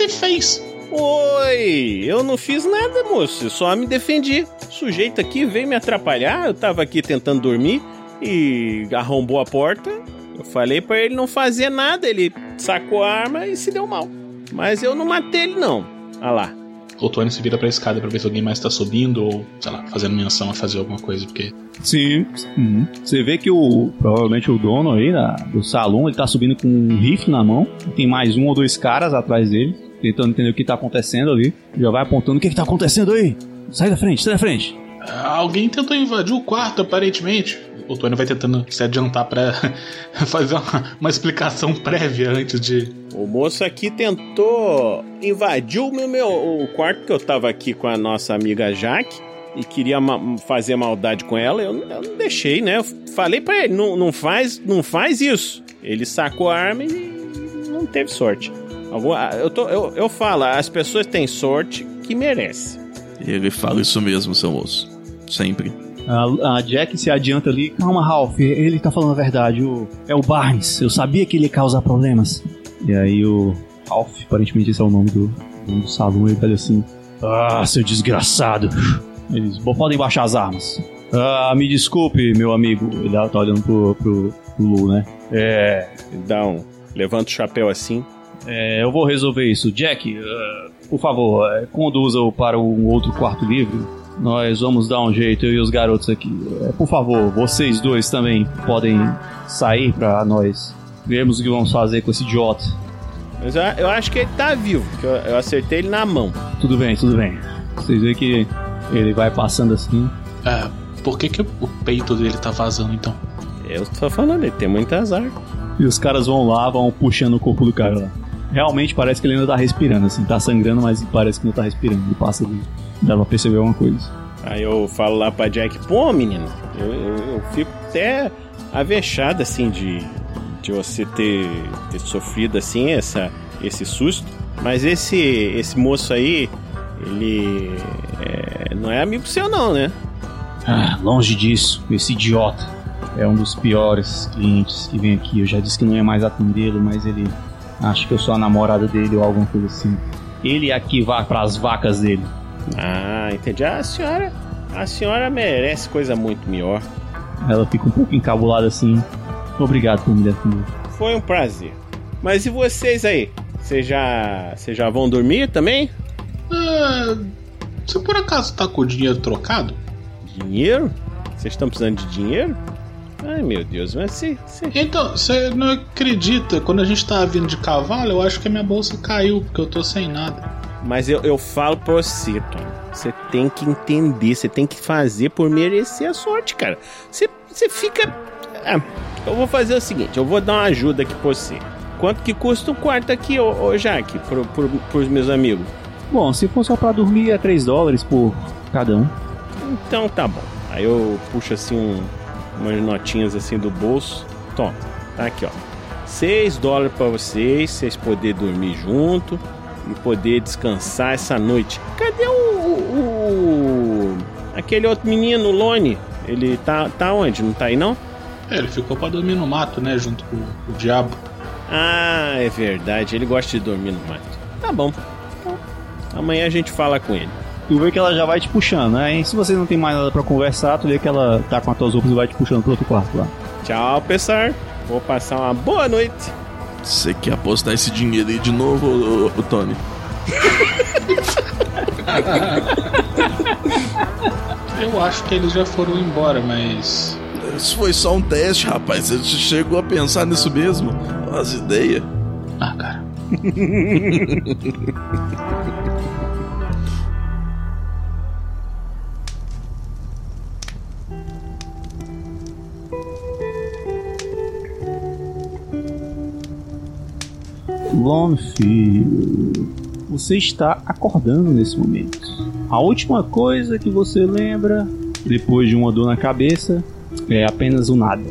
você fez? Oi, eu não fiz nada, moço. Só me defendi. O sujeito aqui veio me atrapalhar. Eu tava aqui tentando dormir e arrombou a porta. Eu falei para ele não fazer nada. Ele sacou a arma e se deu mal. Mas eu não matei ele, não. Ah lá. O Tony se vira pra escada pra ver se alguém mais tá subindo ou, sei lá, fazendo menção a fazer alguma coisa, porque. Sim. Uhum. Você vê que o. Provavelmente o dono aí da, do salão, ele tá subindo com um rifle na mão. Tem mais um ou dois caras atrás dele, tentando entender o que tá acontecendo ali. Já vai apontando o que, que tá acontecendo aí. Sai da frente, sai da frente. Alguém tentou invadir o quarto, aparentemente. O Tony vai tentando se adiantar pra fazer uma, uma explicação prévia antes de. O moço aqui tentou invadir o meu, meu o quarto que eu tava aqui com a nossa amiga Jaque e queria ma- fazer maldade com ela. Eu, eu não deixei, né? Eu falei pra ele, não, não faz, não faz isso. Ele sacou a arma e não teve sorte. Alguma- eu, tô, eu, eu falo, as pessoas têm sorte que merecem. Ele fala isso mesmo, seu moço. Sempre. A, a Jack se adianta ali. Calma, Ralph, ele tá falando a verdade. O, é o Barnes. Eu sabia que ele ia causar problemas. E aí o Ralph, aparentemente esse é o nome do, do salão, ele fala assim: Ah, seu desgraçado. Eles "Bom, podem baixar as armas. Ah, me desculpe, meu amigo. Ele tá olhando pro, pro, pro Lu, né? É. Ele dá um. Levanta o chapéu assim. É, eu vou resolver isso. Jack, ah, por favor, é, conduza-o para um outro quarto livre. Nós vamos dar um jeito, eu e os garotos aqui. É, por favor, vocês dois também podem sair para nós vermos o que vamos fazer com esse idiota. Mas eu, eu acho que ele tá vivo, porque eu, eu acertei ele na mão. Tudo bem, tudo bem. Vocês veem que ele vai passando assim. É, por que, que o peito dele tá vazando então? Eu tô falando, ele tem muito azar. E os caras vão lá, vão puxando o corpo do cara lá. Realmente parece que ele ainda tá respirando, assim, tá sangrando, mas parece que não tá respirando. Ele passa ali. Dá pra perceber alguma coisa. Aí eu falo lá pra Jack, pô, menino, eu, eu, eu fico até avexado, assim, de, de você ter, ter sofrido, assim, essa, esse susto. Mas esse, esse moço aí, ele é, não é amigo seu, não, né? Ah, longe disso, esse idiota é um dos piores clientes que vem aqui. Eu já disse que não ia mais atendê-lo, mas ele acha que eu sou a namorada dele ou alguma coisa assim. Ele aqui vai pras vacas dele. Ah, entendi. Ah, a senhora, a senhora merece coisa muito melhor. Ela fica um pouco encabulada assim. Obrigado por me defender. Foi um prazer. Mas e vocês aí? Vocês já, vocês já vão dormir também? É, você por acaso tá com o dinheiro trocado? Dinheiro? Vocês estão precisando de dinheiro? Ai meu Deus, mas se, se... Então, você não acredita? Quando a gente tava vindo de cavalo, eu acho que a minha bolsa caiu, porque eu tô sem nada. Mas eu, eu falo pra você, Tony. Você tem que entender, você tem que fazer por merecer a sorte, cara. Você, você fica. Ah, eu vou fazer o seguinte, eu vou dar uma ajuda aqui pra você. Quanto que custa um quarto aqui, ô, ô Jaque, pro, pro, pros meus amigos? Bom, se for só pra dormir é 3 dólares por cada um. Então tá bom. Aí eu puxo assim um, umas notinhas assim do bolso. Toma, tá aqui ó. 6 dólares pra vocês, vocês poderem dormir junto e poder descansar essa noite. Cadê o, o- o- aquele outro menino, o Lone? Ele tá, tá onde? Não tá aí não? É, ele ficou pra dormir no mato, né? Junto com o diabo. Ah, é verdade. Ele gosta de dormir no mato. Tá bom. Então, amanhã a gente fala com ele. Tu vê que ela já vai te puxando, né? E se vocês não tem mais nada pra conversar, tu vê que ela tá com as tuas roupas e vai te puxando pro outro quarto lá. Tchau, pessoal. Vou passar uma boa noite. Você quer apostar esse dinheiro aí de novo, ô, ô, ô, Tony? Eu acho que eles já foram embora, mas. Isso foi só um teste, rapaz. Você chegou a pensar nisso mesmo? As ideias. Ah, cara. Longfield, você está acordando nesse momento. A última coisa que você lembra, depois de uma dor na cabeça, é apenas o nada.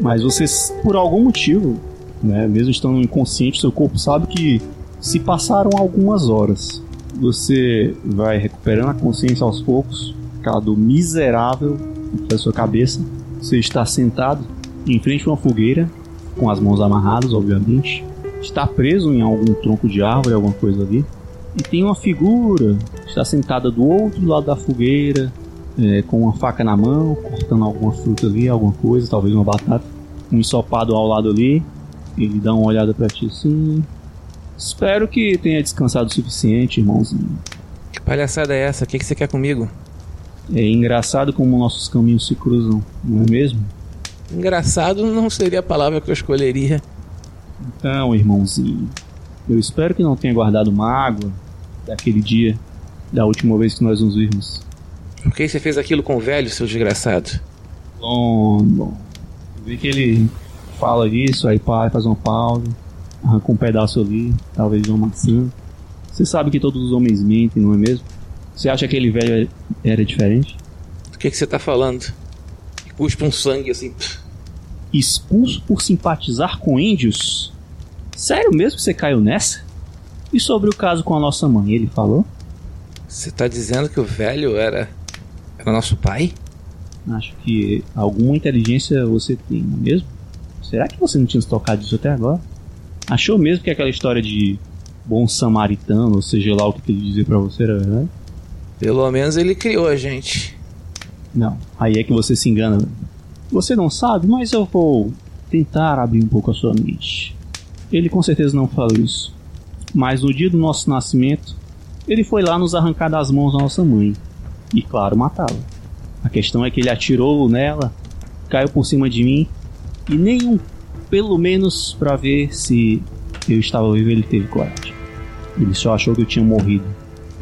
Mas você, por algum motivo, né, mesmo estando inconsciente, seu corpo sabe que se passaram algumas horas. Você vai recuperando a consciência aos poucos, aquela dor miserável da sua cabeça. Você está sentado em frente a uma fogueira, com as mãos amarradas, obviamente. Está preso em algum tronco de árvore, alguma coisa ali. E tem uma figura, está sentada do outro lado da fogueira, é, com uma faca na mão, cortando alguma fruta ali, alguma coisa, talvez uma batata. Um ensopado ao lado ali. Ele dá uma olhada para ti assim. Espero que tenha descansado o suficiente, irmãozinho. Que palhaçada é essa? O que, que você quer comigo? É engraçado como nossos caminhos se cruzam, não é mesmo? Engraçado não seria a palavra que eu escolheria. Então, irmãozinho, eu espero que não tenha guardado mágoa daquele dia, da última vez que nós nos vimos. Por que você fez aquilo com o velho, seu desgraçado? Bom, bom. Vê que ele fala isso, aí pai faz uma pausa, arranca um pedaço ali, talvez de uma maçã. Você sabe que todos os homens mentem, não é mesmo? Você acha que aquele velho era diferente? Do que, que você tá falando? Cuspa um sangue assim. Expulso por simpatizar com índios? Sério mesmo que você caiu nessa? E sobre o caso com a nossa mãe, ele falou? Você tá dizendo que o velho era. era nosso pai? Acho que alguma inteligência você tem, não é mesmo? Será que você não tinha se tocado disso até agora? Achou mesmo que aquela história de bom samaritano, ou seja lá o que ele dizia pra você, era verdade? Pelo menos ele criou a gente. Não, aí é que você se engana. Você não sabe, mas eu vou tentar abrir um pouco a sua mente. Ele com certeza não falou isso. Mas no dia do nosso nascimento, ele foi lá nos arrancar das mãos da nossa mãe. E claro, matá-la. A questão é que ele atirou nela, caiu por cima de mim, e nenhum, pelo menos para ver se eu estava vivo, ele teve coragem. Ele só achou que eu tinha morrido.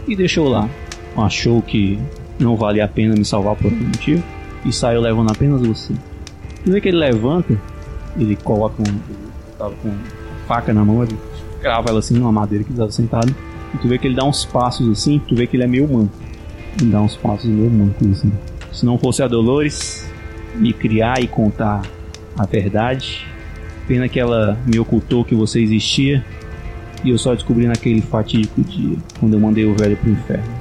E deixou lá. Achou que não valia a pena me salvar por algum motivo. E saiu levando apenas você. Vê que ele levanta, ele coloca um. Tava com faca na mão, ele crava ela assim numa madeira que estava sentado. E tu vê que ele dá uns passos assim, tu vê que ele é meio manco. Ele dá uns passos meio manco assim. Se não fosse a Dolores me criar e contar a verdade, pena que ela me ocultou que você existia. E eu só descobri naquele fatídico dia, quando eu mandei o velho pro inferno.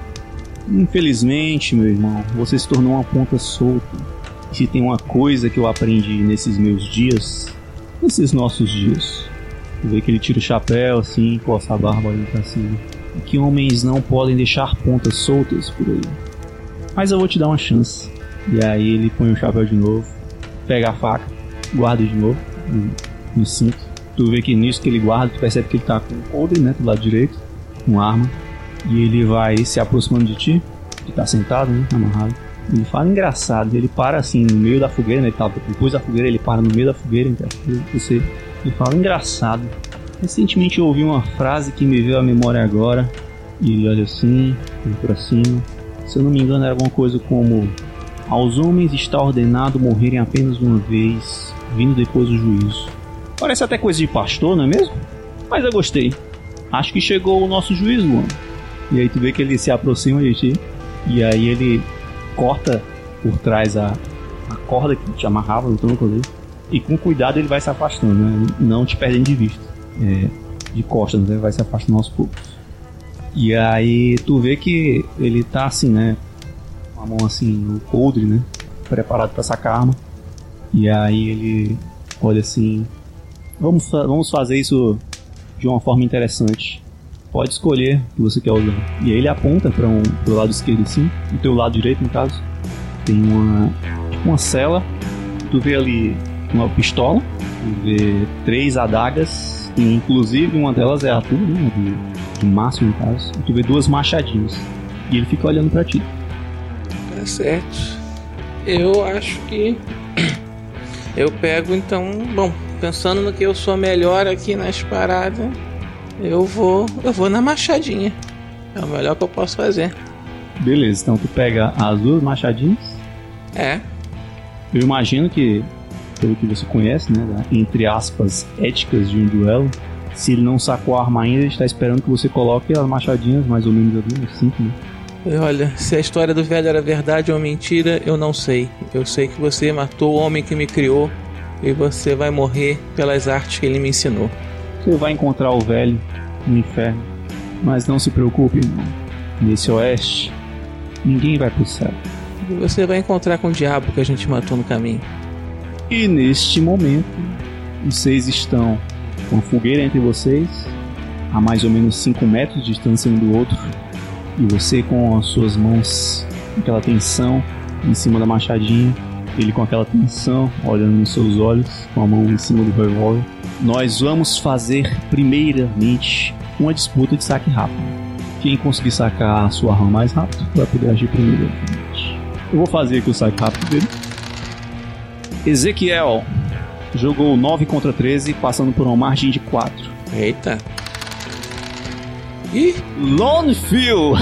Infelizmente, meu irmão, você se tornou uma ponta solta. Se tem uma coisa que eu aprendi nesses meus dias, nesses nossos dias, tu vê que ele tira o chapéu assim, coça a barba ali pra cima. Que homens não podem deixar pontas soltas por aí. Mas eu vou te dar uma chance. E aí ele põe o chapéu de novo, pega a faca, guarda de novo no, cinto. Tu vê que nisso que ele guarda, tu percebe que ele tá com um coldre, né, do lado direito, com arma. E ele vai se aproximando de ti, que tá sentado, né, amarrado. Ele fala engraçado, ele para assim no meio da fogueira, né, ele tá depois da fogueira, ele para no meio da fogueira, então você. Ele fala engraçado. Recentemente eu ouvi uma frase que me veio à memória agora. E ele olha assim, olha pra cima. Se eu não me engano, era alguma coisa como: Aos homens está ordenado morrerem apenas uma vez, vindo depois do juízo. Parece até coisa de pastor, não é mesmo? Mas eu gostei. Acho que chegou o nosso juiz, Luan. E aí tu vê que ele se aproxima de ti. E aí ele corta por trás a, a corda que te amarrava no tronco ali. E com cuidado ele vai se afastando, né? Não te perdendo de vista. É, de costas, né? Vai se afastando aos poucos. E aí tu vê que ele tá assim, né? Com a mão assim no coldre, né? Preparado para sacar a arma. E aí ele olha assim. Vamos, vamos fazer isso de uma forma interessante. Pode escolher o que você quer usar. E aí ele aponta para um lado esquerdo assim, do teu lado direito no caso. Tem uma uma cela. Tu vê ali uma pistola, tu vê três adagas, inclusive uma delas é a tua, né? De máximo no caso. E tu vê duas machadinhas. E ele fica olhando para ti. Tá certo. Eu acho que. Eu pego então. Bom, pensando no que eu sou melhor aqui nas paradas, eu vou. Eu vou na machadinha. É o melhor que eu posso fazer. Beleza, então tu pega as duas machadinhas. É. Eu imagino que, pelo que você conhece, né, entre aspas, éticas de um duelo, Se ele não sacou a arma ainda, ele está esperando que você coloque as machadinhas mais ou menos ali, 5, né? E Olha, se a história do velho era verdade ou mentira, eu não sei. Eu sei que você matou o homem que me criou e você vai morrer pelas artes que ele me ensinou. Você vai encontrar o velho no inferno. Mas não se preocupe, irmão. Nesse oeste, ninguém vai pro céu. E você vai encontrar com o diabo que a gente matou no caminho. E neste momento, vocês estão com a fogueira entre vocês, a mais ou menos 5 metros de distância um do outro, e você com as suas mãos, aquela tensão em cima da machadinha, ele com aquela tensão, olhando nos seus olhos, com a mão em cima do revólver. Nós vamos fazer primeiramente uma disputa de saque rápido. Quem conseguir sacar a sua arma mais rápido vai poder agir primeiro. Eu vou fazer aqui o saque rápido dele. Ezequiel jogou 9 contra 13, passando por uma margem de 4. Eita. Ih, Lone Phil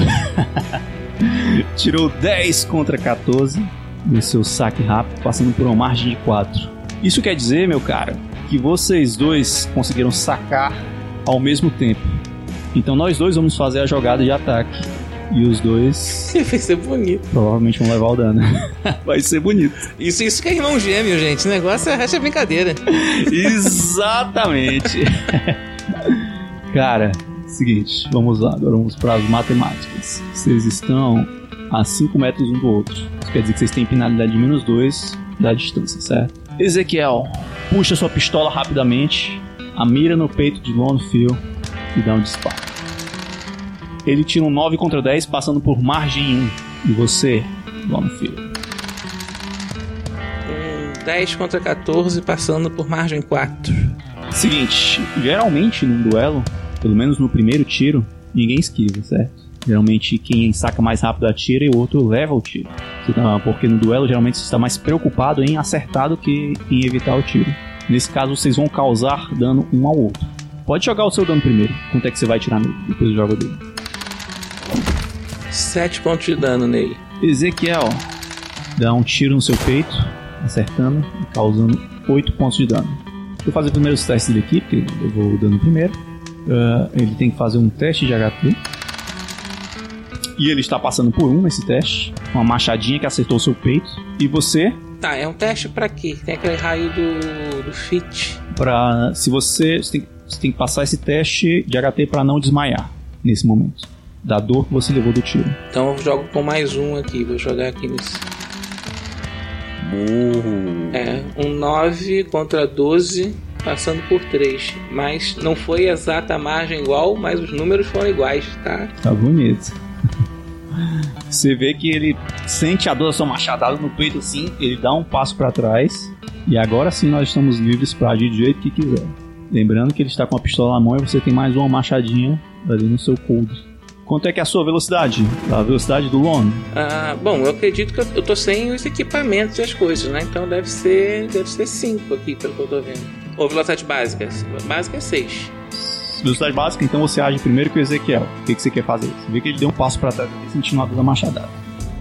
tirou 10 contra 14 no seu saque rápido, passando por uma margem de 4. Isso quer dizer, meu cara, que vocês dois conseguiram sacar ao mesmo tempo. Então nós dois vamos fazer a jogada de ataque. E os dois vai ser bonito. provavelmente vão levar o dano. Vai ser bonito. Isso, isso que é irmão gêmeo, gente. Esse negócio é, resto é brincadeira. Exatamente. Cara, seguinte, vamos lá, agora vamos para as matemáticas. Vocês estão a 5 metros um do outro. Isso quer dizer que vocês têm penalidade de menos 2 da distância, certo? Ezequiel, puxa sua pistola rapidamente, a mira no peito de Lone Phil e dá um disparo. Ele tira um 9 contra 10, passando por margem 1. E você, Lone Phil? Um 10 contra 14, passando por margem 4. Seguinte, geralmente num duelo, pelo menos no primeiro tiro, ninguém esquiva, certo? Geralmente quem saca mais rápido atira e o outro leva o tiro. Tá- Porque no duelo geralmente você está mais preocupado em acertar do que em evitar o tiro. Nesse caso vocês vão causar dano um ao outro. Pode jogar o seu dano primeiro. Quanto é que você vai tirar nele? Depois eu jogo dele. 7 pontos de dano nele. Ezequiel dá um tiro no seu peito, acertando e causando 8 pontos de dano. Vou fazer primeiro os testes dele aqui, porque ele levou o dano primeiro. Ah, ele tem que fazer um teste de HP. E ele está passando por um nesse teste. Uma machadinha que acertou o seu peito. E você, Tá, é um teste pra quê? Tem aquele raio do, do fit. pra, se você, você, tem, você tem que passar esse teste de HP para não desmaiar nesse momento. Da dor que você levou do tiro. Então eu jogo com mais um aqui. Vou jogar aqui nesse. Burro. É, um 9 contra 12, passando por 3. Mas não foi exata a margem igual, mas os números foram iguais, tá? Tá bonito. Você vê que ele sente a dor da sua machadada no peito assim, ele dá um passo pra trás e agora sim nós estamos livres pra agir do jeito que quiser. Lembrando que ele está com a pistola na mão e você tem mais uma machadinha ali no seu cold. Quanto é que é a sua velocidade? A velocidade do Lone? Ah, bom, eu acredito que eu, eu tô sem os equipamentos e as coisas, né? Então deve ser deve ser 5 aqui, pelo que eu tô vendo. Ou velocidade básica. Básica é 6. Velocidade básica, então você age primeiro que o Ezequiel. O que, que você quer fazer? Você vê que ele deu um passo pra trás ali, sentindo a dor da machadada.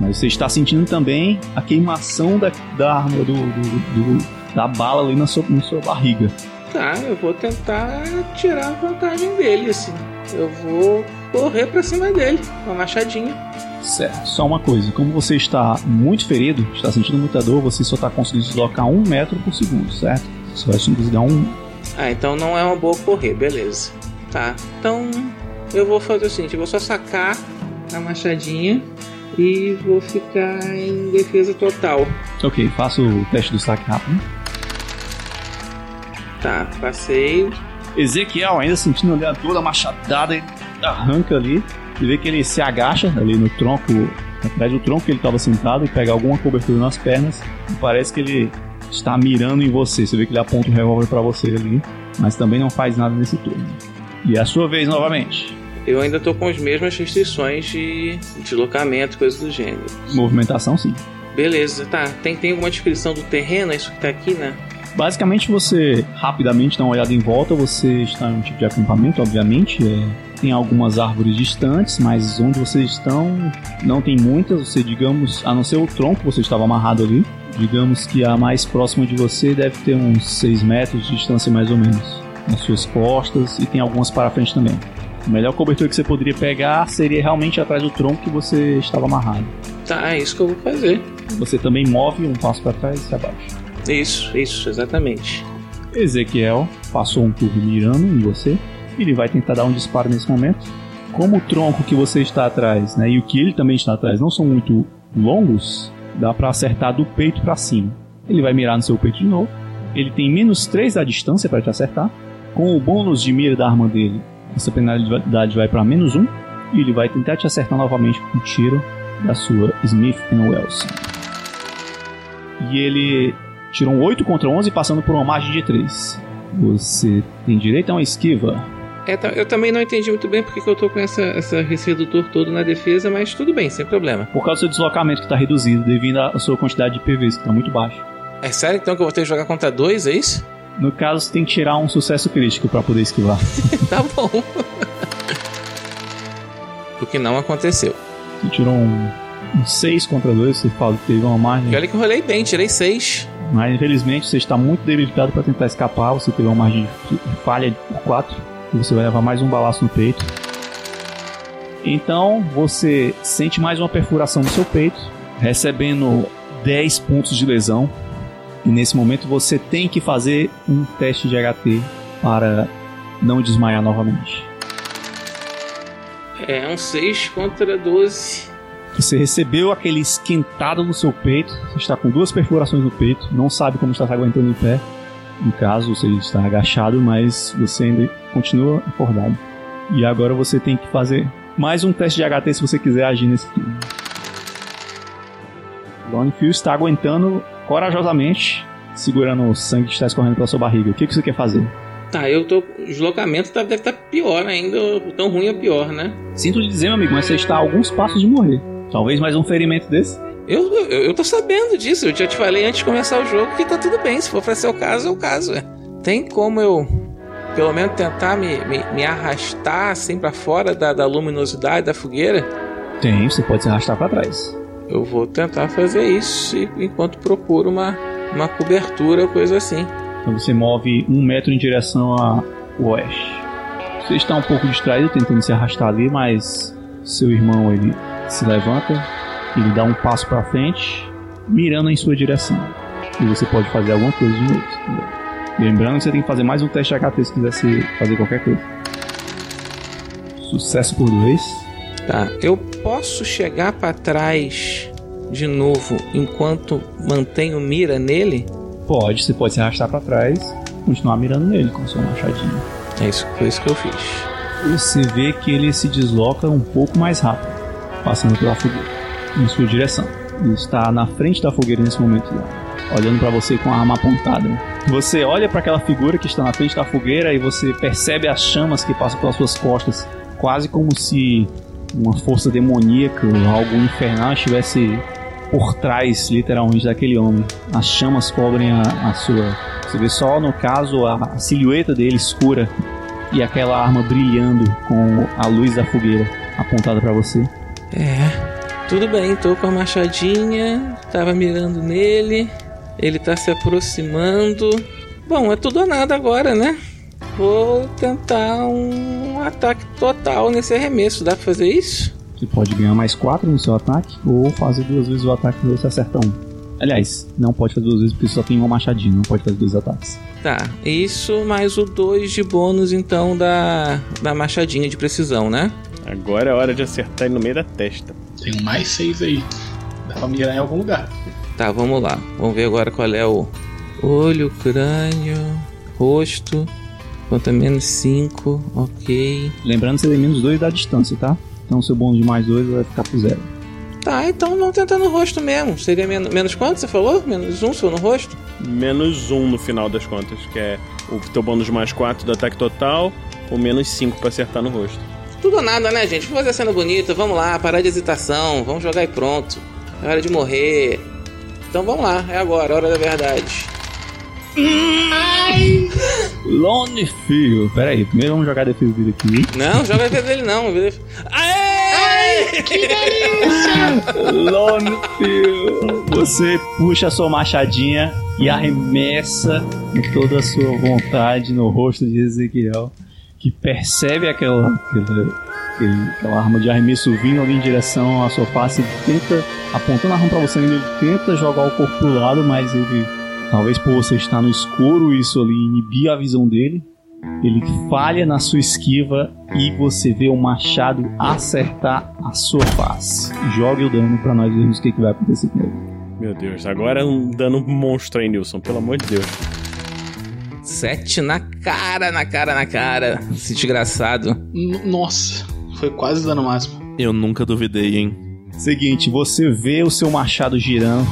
Mas você está sentindo também a queimação da, da arma, do, do- do- da bala ali na sua, na sua barriga. Tá, eu vou tentar tirar a vantagem dele, assim. Eu vou correr pra cima dele, com a machadinha. Certo. Só uma coisa, como você está muito ferido, está sentindo muita dor, você só está conseguindo deslocar um metro por segundo, certo? Você vai conseguir dar um. Ah, então não é uma boa correr, beleza. Tá, então eu vou fazer o seguinte: eu vou só sacar a machadinha e vou ficar em defesa total. Ok, faça o teste do saque rápido. Tá, passei. Ezequiel, ainda sentindo ali a dor da machadada, ele arranca ali. Você vê que ele se agacha ali no tronco, atrás do tronco que ele estava sentado, e pega alguma cobertura nas pernas. E parece que ele está mirando em você. Você vê que ele aponta o revólver para você ali, mas também não faz nada nesse turno. E é a sua vez novamente. Eu ainda tô com as mesmas restrições de deslocamento, coisa do gênero. Movimentação, sim. Beleza, tá. Tem, tem alguma descrição do terreno? É isso que tá aqui, né? Basicamente, você rapidamente dá uma olhada em volta. Você está em um tipo de acampamento, obviamente. é, tem algumas árvores distantes, mas onde vocês estão não tem muitas. Você, digamos, a não ser o tronco que você estava amarrado ali. Digamos que a mais próxima de você deve ter uns 6 metros de distância, mais ou menos. Nas suas costas e tem algumas para frente também. A melhor cobertura que você poderia pegar seria realmente atrás do tronco que você estava amarrado. Tá, é isso que eu vou fazer. Você também move um passo para trás e abaixo. Isso, isso, exatamente. Ezequiel passou um turno mirando em você. Ele vai tentar dar um disparo nesse momento. Como o tronco que você está atrás né, e o que ele também está atrás não são muito longos, dá para acertar do peito para cima. Ele vai mirar no seu peito de novo. Ele tem menos 3 da distância para te acertar. Com o bônus de mira da arma dele, essa penalidade vai para menos 1. E ele vai tentar te acertar novamente com um tiro da sua Smith Wesson. E ele tirou um 8 contra 11, passando por uma margem de 3. Você tem direito a uma esquiva. É, tá, eu também não entendi muito bem porque que eu tô com essa, essa, esse redutor todo na defesa, mas tudo bem, sem problema. Por causa do seu deslocamento que está reduzido devido à sua quantidade de PVs, que está muito baixo. É sério então que eu vou ter que jogar contra dois, é isso? No caso, você tem que tirar um sucesso crítico para poder esquivar. tá bom. o que não aconteceu. Você tirou um, um 6 contra 2, você fala que teve uma margem. E olha que eu rolei bem, tirei 6. Mas infelizmente você está muito debilitado para tentar escapar, você teve uma margem de falha por 4 e você vai levar mais um balaço no peito. Então você sente mais uma perfuração no seu peito, recebendo 10 pontos de lesão. E nesse momento você tem que fazer um teste de HT para não desmaiar novamente. É um 6 contra 12. Você recebeu aquele esquentado no seu peito, você está com duas perfurações no peito, não sabe como está se aguentando em pé. No caso, você está agachado, mas você ainda continua acordado. E agora você tem que fazer mais um teste de HT se você quiser agir nesse turno. Longfield está aguentando corajosamente, segurando o sangue que está escorrendo pela sua barriga. O que, que você quer fazer? Tá, eu tô. O deslocamento tá, deve estar tá pior ainda. Tão ruim ou pior, né? Sinto lhe dizer, meu amigo, mas você está a alguns passos de morrer. Talvez mais um ferimento desse. Eu, eu, eu tô sabendo disso. Eu já te falei antes de começar o jogo que tá tudo bem. Se for pra ser o caso, é o caso. É. Tem como eu, pelo menos, tentar me, me, me arrastar assim para fora da, da luminosidade da fogueira? Tem, você pode se arrastar para trás. Eu vou tentar fazer isso enquanto procuro uma, uma cobertura, coisa assim. Então você move um metro em direção a oeste. Você está um pouco distraído tentando se arrastar ali, mas seu irmão ele se levanta, ele dá um passo para frente, mirando em sua direção. E você pode fazer alguma coisa de novo. Lembrando que você tem que fazer mais um teste HT se quiser fazer qualquer coisa. Sucesso por dois. Tá, eu posso chegar para trás de novo enquanto mantenho mira nele? Pode, você pode se arrastar para trás, continuar mirando nele com sua machadinha. É isso, foi isso que eu fiz. Você vê que ele se desloca um pouco mais rápido, passando pela fogueira, em sua direção. Ele está na frente da fogueira nesse momento, olhando para você com a arma apontada. Você olha para aquela figura que está na frente da fogueira e você percebe as chamas que passam pelas suas costas, quase como se uma força demoníaca algo infernal estivesse por trás, literalmente, daquele homem. As chamas cobrem a, a sua. Você vê só, no caso, a, a silhueta dele escura e aquela arma brilhando com a luz da fogueira apontada para você. É, tudo bem, tô com a machadinha, tava mirando nele, ele tá se aproximando. Bom, é tudo ou nada agora, né? Vou tentar um ataque total nesse arremesso. Dá pra fazer isso? Você pode ganhar mais 4 no seu ataque ou fazer duas vezes o ataque e você acerta um. Aliás, não pode fazer duas vezes porque só tem uma machadinha, não pode fazer dois ataques. Tá, isso mais o 2 de bônus então da, da machadinha de precisão, né? Agora é hora de acertar ele no meio da testa. Tem um mais 6 aí. Dá pra mirar em algum lugar. Tá, vamos lá. Vamos ver agora qual é o olho, crânio, rosto. Quanto menos 5, ok. Lembrando que você tem menos 2 da distância, tá? Então seu bônus de mais 2 vai ficar pro zero. Tá, então vamos tentar no rosto mesmo. Seria men menos quanto você falou? Menos 1 um, se for no rosto? Menos 1 um no final das contas, que é o teu bônus de mais 4 do ataque total, ou menos 5 pra acertar no rosto. Tudo ou nada, né, gente? Vamos fazer a cena bonita, vamos lá, parar de hesitação, vamos jogar e pronto. É hora de morrer. Então vamos lá, é agora, é hora da verdade. Ai! Lone Fio. Pera aí, primeiro vamos jogar defesa dele aqui. Não, joga defesa dele não. Aê! Ai, que delícia! Lone Fio. Você puxa a sua machadinha e arremessa com toda a sua vontade no rosto de Ezequiel, que percebe aquela, aquela, aquela arma de arremesso vindo ali em direção à sua face e tenta, apontando a arma pra você, ele tenta jogar o corpo pro lado, mas ele, talvez por você estar no escuro, isso ali inibir a visão dele. Ele falha na sua esquiva e você vê o machado acertar a sua face. Jogue o dano pra nós vermos o que, que vai acontecer com ele. Meu Deus, agora é um dano monstro aí, Nilson, pelo amor de Deus. Sete na cara, na cara, na cara. Esse desgraçado. N- Nossa, foi quase dano máximo. Eu nunca duvidei, hein? Seguinte, você vê o seu machado girando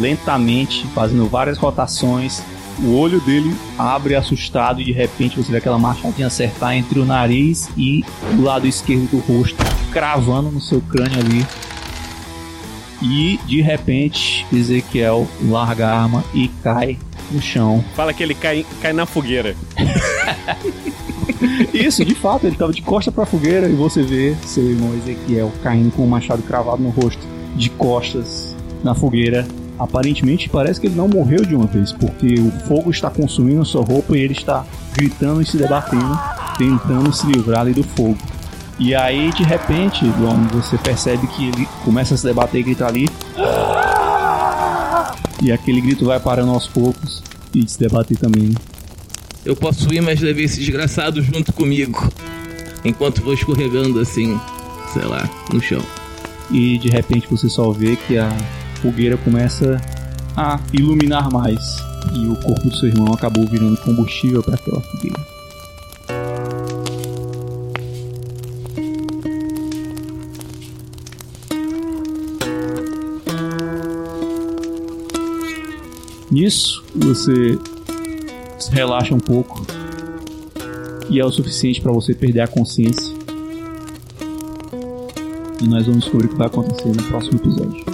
lentamente, fazendo várias rotações. O olho dele abre assustado e de repente você vê aquela machadinha acertar entre o nariz e o lado esquerdo do rosto, cravando no seu crânio ali. E de repente Ezequiel larga a arma e cai no chão. Fala que ele cai, cai na fogueira. Isso, de fato, ele estava de costa pra fogueira e você vê seu irmão Ezequiel caindo com o machado cravado no rosto, de costas na fogueira. Aparentemente parece que ele não morreu de uma vez, porque o fogo está consumindo sua roupa e ele está gritando e se debatendo, tentando se livrar ali do fogo. E aí, de repente, Dom, você percebe que ele começa a se debater e gritar ali. E aquele grito vai parando aos poucos e se debater também. Eu posso ir, mas levei esse desgraçado junto comigo. Enquanto vou escorregando assim, sei lá, no chão. e de repente você só vê que a fogueira começa a iluminar mais e o corpo do seu irmão acabou virando combustível para aquela fogueira. Nisso, você se relaxa um pouco e é o suficiente para você perder a consciência e nós vamos descobrir o que vai acontecer no próximo episódio.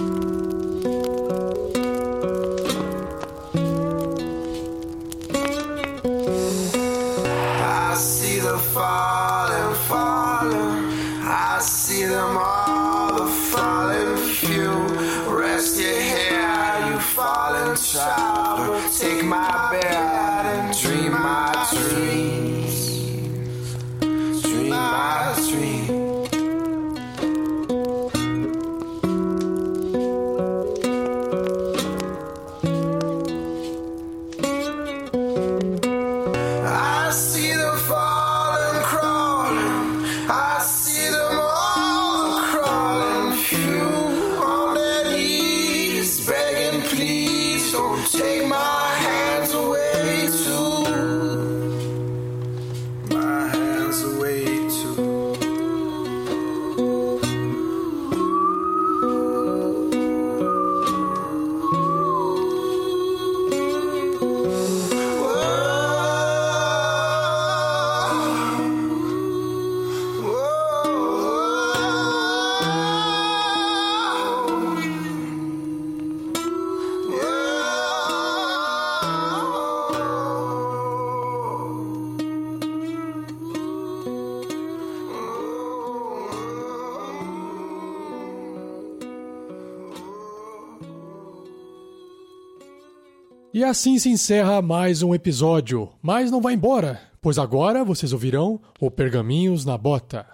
Assim se encerra mais um episódio. Mas não vai embora, pois agora vocês ouvirão o Pergaminhos na Bota.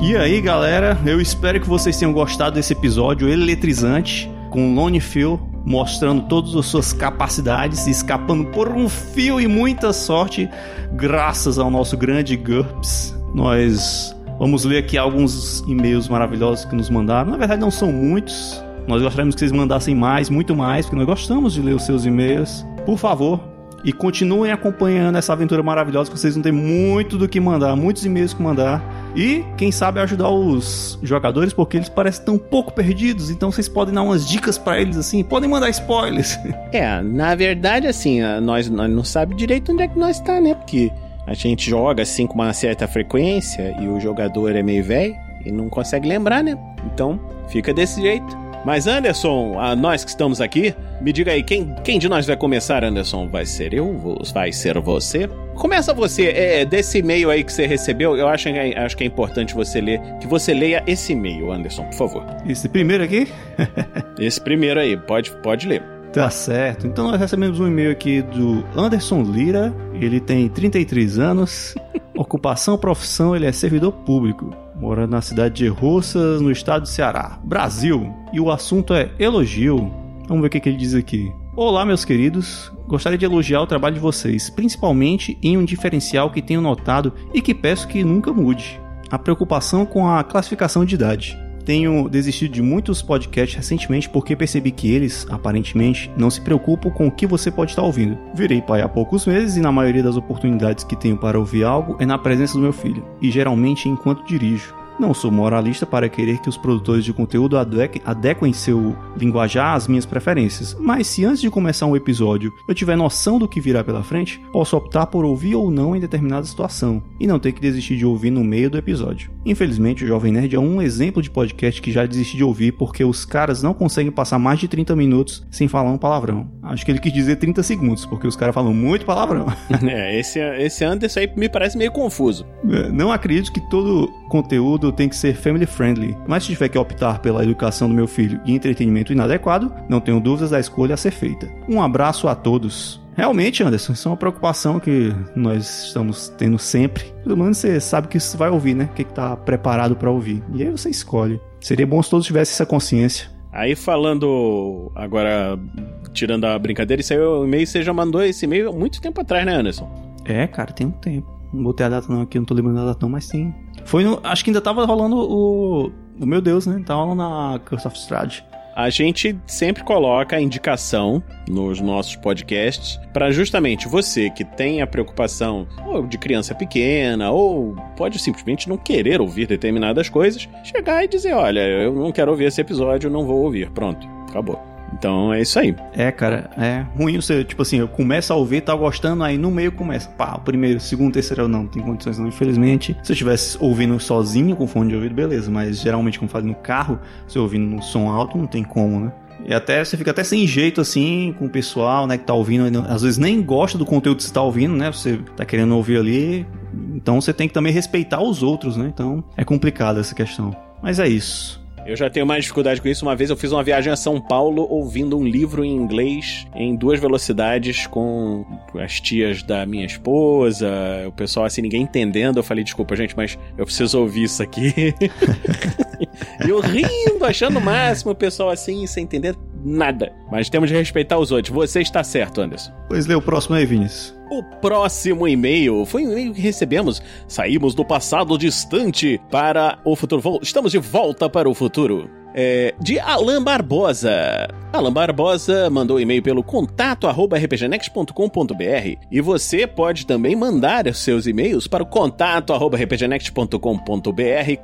E aí, galera, eu espero que vocês tenham gostado desse episódio eletrizante com Lone Phil mostrando todas as suas capacidades, escapando por um fio e muita sorte, graças ao nosso grande GURPS. Nós vamos ler aqui alguns e-mails maravilhosos que nos mandaram. Na verdade, não são muitos. Nós gostaríamos que vocês mandassem mais, muito mais, porque nós gostamos de ler os seus e-mails. Por favor, e continuem acompanhando essa aventura maravilhosa, que vocês vão ter muito do que mandar, muitos e-mails que mandar. E, quem sabe, ajudar os jogadores, porque eles parecem tão pouco perdidos, então vocês podem dar umas dicas pra eles assim, podem mandar spoilers. É, na verdade, assim, nós, nós não sabemos direito onde é que nós tá, né? Porque a gente joga assim com uma certa frequência e o jogador é meio velho e não consegue lembrar, né? Então, fica desse jeito. Mas Anderson, a nós que estamos aqui, me diga aí, quem, quem de nós vai começar, Anderson? Vai ser eu? Vai ser você? Começa você, é, desse e-mail aí que você recebeu, eu acho, que- acho que é importante você ler, que você leia esse e-mail, Anderson, por favor. Esse primeiro aqui? Esse primeiro aí, pode, pode ler. Tá certo. Então nós recebemos um e-mail aqui do Anderson Lira. Ele tem 33 anos. Ocupação, profissão, ele é servidor público. Mora na cidade de Roças, no estado de Ceará, Brasil. E o assunto é elogio. Vamos ver o que, que ele diz aqui. Olá, meus queridos. Gostaria de elogiar o trabalho de vocês, principalmente em um diferencial que tenho notado e que peço que nunca mude: a preocupação com a classificação de idade. Tenho desistido de muitos podcasts recentemente porque percebi que eles, aparentemente, não se preocupam com o que você pode estar ouvindo. Virei pai há poucos meses e na maioria das oportunidades que tenho para ouvir algo é na presença do meu filho, e geralmente enquanto dirijo. Não sou moralista para querer que os produtores de conteúdo adequem, seu linguajar às minhas preferências, mas se antes de começar um episódio eu tiver noção do que virá pela frente, posso optar por ouvir ou não em determinada situação, e não ter que desistir de ouvir no meio do episódio. Infelizmente, o Jovem Nerd é um exemplo de podcast que já desisti de ouvir porque os caras não conseguem passar mais de 30 minutos sem falar um palavrão. Acho que ele quis dizer 30 segundos, porque os caras falam muito palavrão. É, esse, esse Anderson aí me parece meio confuso. É, Não acredito que todo conteúdo tem que ser family friendly, mas se tiver que optar pela educação do meu filho e entretenimento inadequado, não tenho dúvidas da escolha a ser feita. Um abraço a todos. Realmente, Anderson, isso é uma preocupação que nós estamos tendo sempre. Pelo menos você sabe que você vai ouvir, né? O que está preparado para ouvir. E aí você escolhe. Seria bom se todos tivessem essa consciência. Aí falando agora, tirando a brincadeira, isso aí o e-mail, você já mandou esse e-mail há muito tempo atrás, né, Anderson? É, cara, tem um tempo. Não botei a data não aqui, não tô lembrando da data não, mas tem. Foi no. Acho que ainda tava rolando o. O meu Deus, né? Tava rolando na Curse of. A gente sempre coloca a indicação nos nossos podcasts para justamente você que tem a preocupação de criança pequena ou pode simplesmente não querer ouvir determinadas coisas, chegar e dizer, olha, eu não quero ouvir esse episódio, não vou ouvir. Pronto, acabou. Então é isso aí. É, cara, é ruim você, tipo assim, eu começo a ouvir, tá gostando, aí no meio começa, pá, primeiro, segundo, terceiro, eu não, tem condições não, infelizmente. Se eu estivesse ouvindo sozinho com fone de ouvido, beleza, mas geralmente, como faz no carro, você ouvindo no som alto, não tem como, né? E até você fica até sem jeito assim com o pessoal, né, que tá ouvindo, às vezes nem gosta do conteúdo que você tá ouvindo, né? Você tá querendo ouvir ali, então você tem que também respeitar os outros, né? Então é complicado essa questão. Mas é isso. Eu já tenho mais dificuldade com isso. Uma vez eu fiz uma viagem a São Paulo ouvindo um livro em inglês em duas velocidades com as tias da minha esposa, o pessoal assim, ninguém entendendo. Eu falei, desculpa, gente, mas eu preciso ouvir isso aqui. e eu rindo, achando o máximo, o pessoal assim, sem entender nada. Mas temos de respeitar os outros. Você está certo, Anderson. Pois lê o próximo aí, Vinícius. O próximo e-mail foi um e-mail que recebemos. Saímos do passado distante para o futuro. Estamos de volta para o futuro. É, de Alan Barbosa. Alan Barbosa mandou um e-mail pelo contato arroba rpgnext.com.br e você pode também mandar os seus e-mails para o contato arroba rpgnext.com.br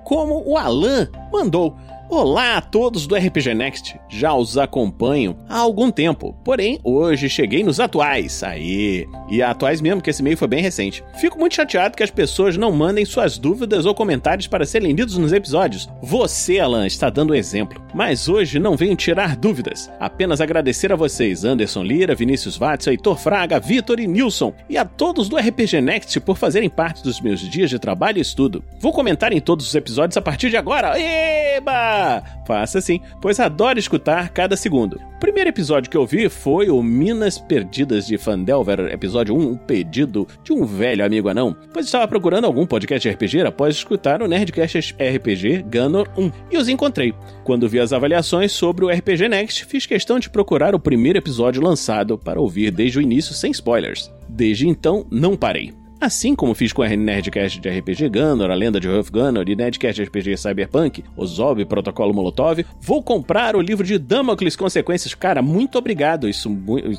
como o Alan mandou. Olá a todos do RPG Next, já os acompanho há algum tempo, porém hoje cheguei nos atuais, aí, e atuais mesmo, que esse e-mail foi bem recente. Fico muito chateado que as pessoas não mandem suas dúvidas ou comentários para serem lidos nos episódios. Você, Alan, está dando exemplo, mas hoje não venho tirar dúvidas, apenas agradecer a vocês, Anderson Lira, Vinícius Watson, Heitor Fraga, Vitor e Nilson, e a todos do RPG Next por fazerem parte dos meus dias de trabalho e estudo. Vou comentar em todos os episódios a partir de agora. Eba! Faça assim, pois adoro escutar cada segundo. O primeiro episódio que eu vi foi o Minas Perdidas de Fandelver, episódio 1, um pedido de um velho amigo anão, pois estava procurando algum podcast RPG após escutar o Nerdcast RPG Gunner 1 e os encontrei. Quando vi as avaliações sobre o RPG Next, fiz questão de procurar o primeiro episódio lançado para ouvir desde o início sem spoilers. Desde então, não parei. Assim como fiz com a Nerdcast de RPG Gunner, a lenda de Ruff Gunner e Nerdcast de RPG Cyberpunk, o Zob Protocolo Molotov, vou comprar o livro de Damocles Consequências. Cara, muito obrigado, isso,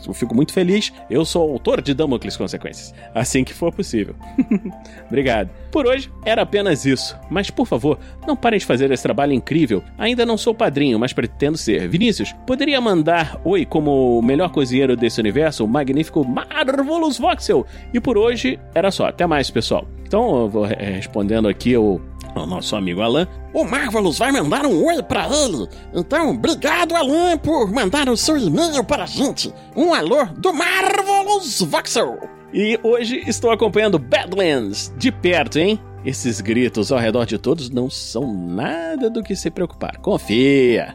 eu fico muito feliz. Eu sou autor de Damocles Consequências, assim que for possível. obrigado. Por hoje era apenas isso, mas por favor, não parem de fazer esse trabalho incrível. Ainda não sou padrinho, mas pretendo ser. Vinícius, poderia mandar oi como o melhor cozinheiro desse universo, o magnífico Marvelous Voxel. E por hoje era só. Até mais, pessoal. Então, eu vou eh, respondendo aqui o, o nosso amigo Alan. O Marvelous vai mandar um oi pra ele. Então, obrigado, Alan, por mandar o seu e-mail para a gente. Um alô do Marvelous Voxel. E hoje estou acompanhando Badlands de perto, hein? Esses gritos ao redor de todos não são nada do que se preocupar. Confia.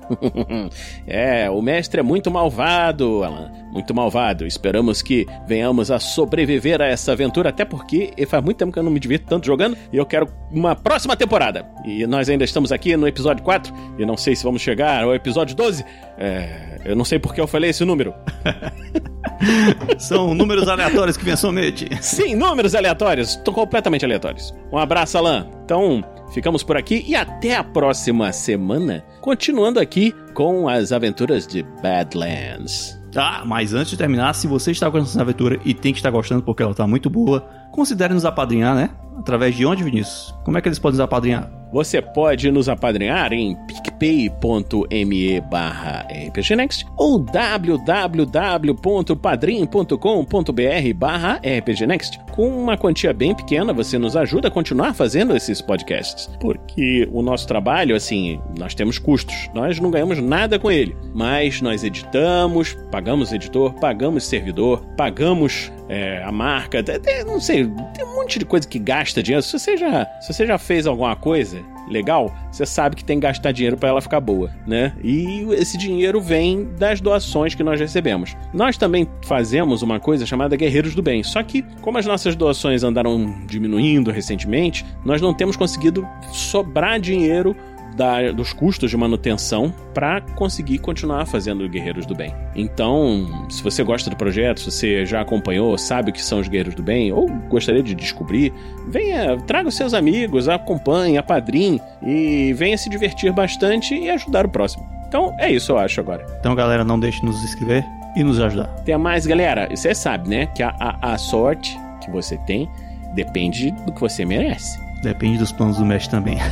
é, o mestre é muito malvado, Alan. Muito malvado. Esperamos que venhamos a sobreviver a essa aventura, até porque faz muito tempo que eu não me divirto tanto jogando e eu quero uma próxima temporada. E nós ainda estamos aqui no episódio 4 e não sei se vamos chegar ao episódio 12. É, eu não sei porque eu falei esse número. São números aleatórios que vem à sua mente. Sim, números aleatórios. Estão completamente aleatórios. Um abraço, Alan. Então, ficamos por aqui e até a próxima semana, continuando aqui com as aventuras de Badlands. Tá, mas antes de terminar, se você está gostando dessa aventura e tem que estar gostando porque ela está muito boa, considere nos apadrinhar, né? Através de onde, Vinícius? Como é que eles podem nos apadrinhar? Você pode nos apadrinhar em picpay.me barra rpgnext ou www.padrim.com.br barra rpgnext. Com uma quantia bem pequena, você nos ajuda a continuar fazendo esses podcasts. Porque o nosso trabalho, assim, nós temos custos. Nós não ganhamos nada com ele. Mas nós editamos, pagamos editor, pagamos servidor, pagamos é, a marca, não sei, tem um monte de coisa que gasta dinheiro. Se você já, se você já fez alguma coisa legal, você sabe que tem que gastar dinheiro para ela ficar boa, né? E esse dinheiro vem das doações que nós recebemos. Nós também fazemos uma coisa chamada Guerreiros do Bem, só que como as nossas doações andaram diminuindo recentemente, nós não temos conseguido sobrar dinheiro da, dos custos de manutenção para conseguir continuar fazendo Guerreiros do Bem. Então, se você gosta do projeto, se você já acompanhou, sabe o que são os Guerreiros do Bem, ou gostaria de descobrir, venha, traga os seus amigos, acompanhe, apadrinhe e venha se divertir bastante e ajudar o próximo. Então, é isso eu acho agora. Então, galera, não deixe de nos inscrever e nos ajudar. Até mais, galera. Você sabe, né, que a, a, a sorte que você tem depende do que você merece. Depende dos planos do mestre também.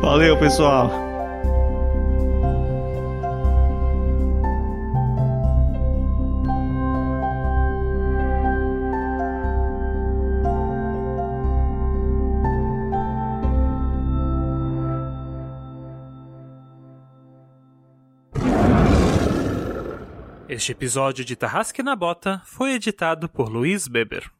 Valeu, pessoal. Este episódio de Tarrasque na Bota foi editado por Luiz Beber.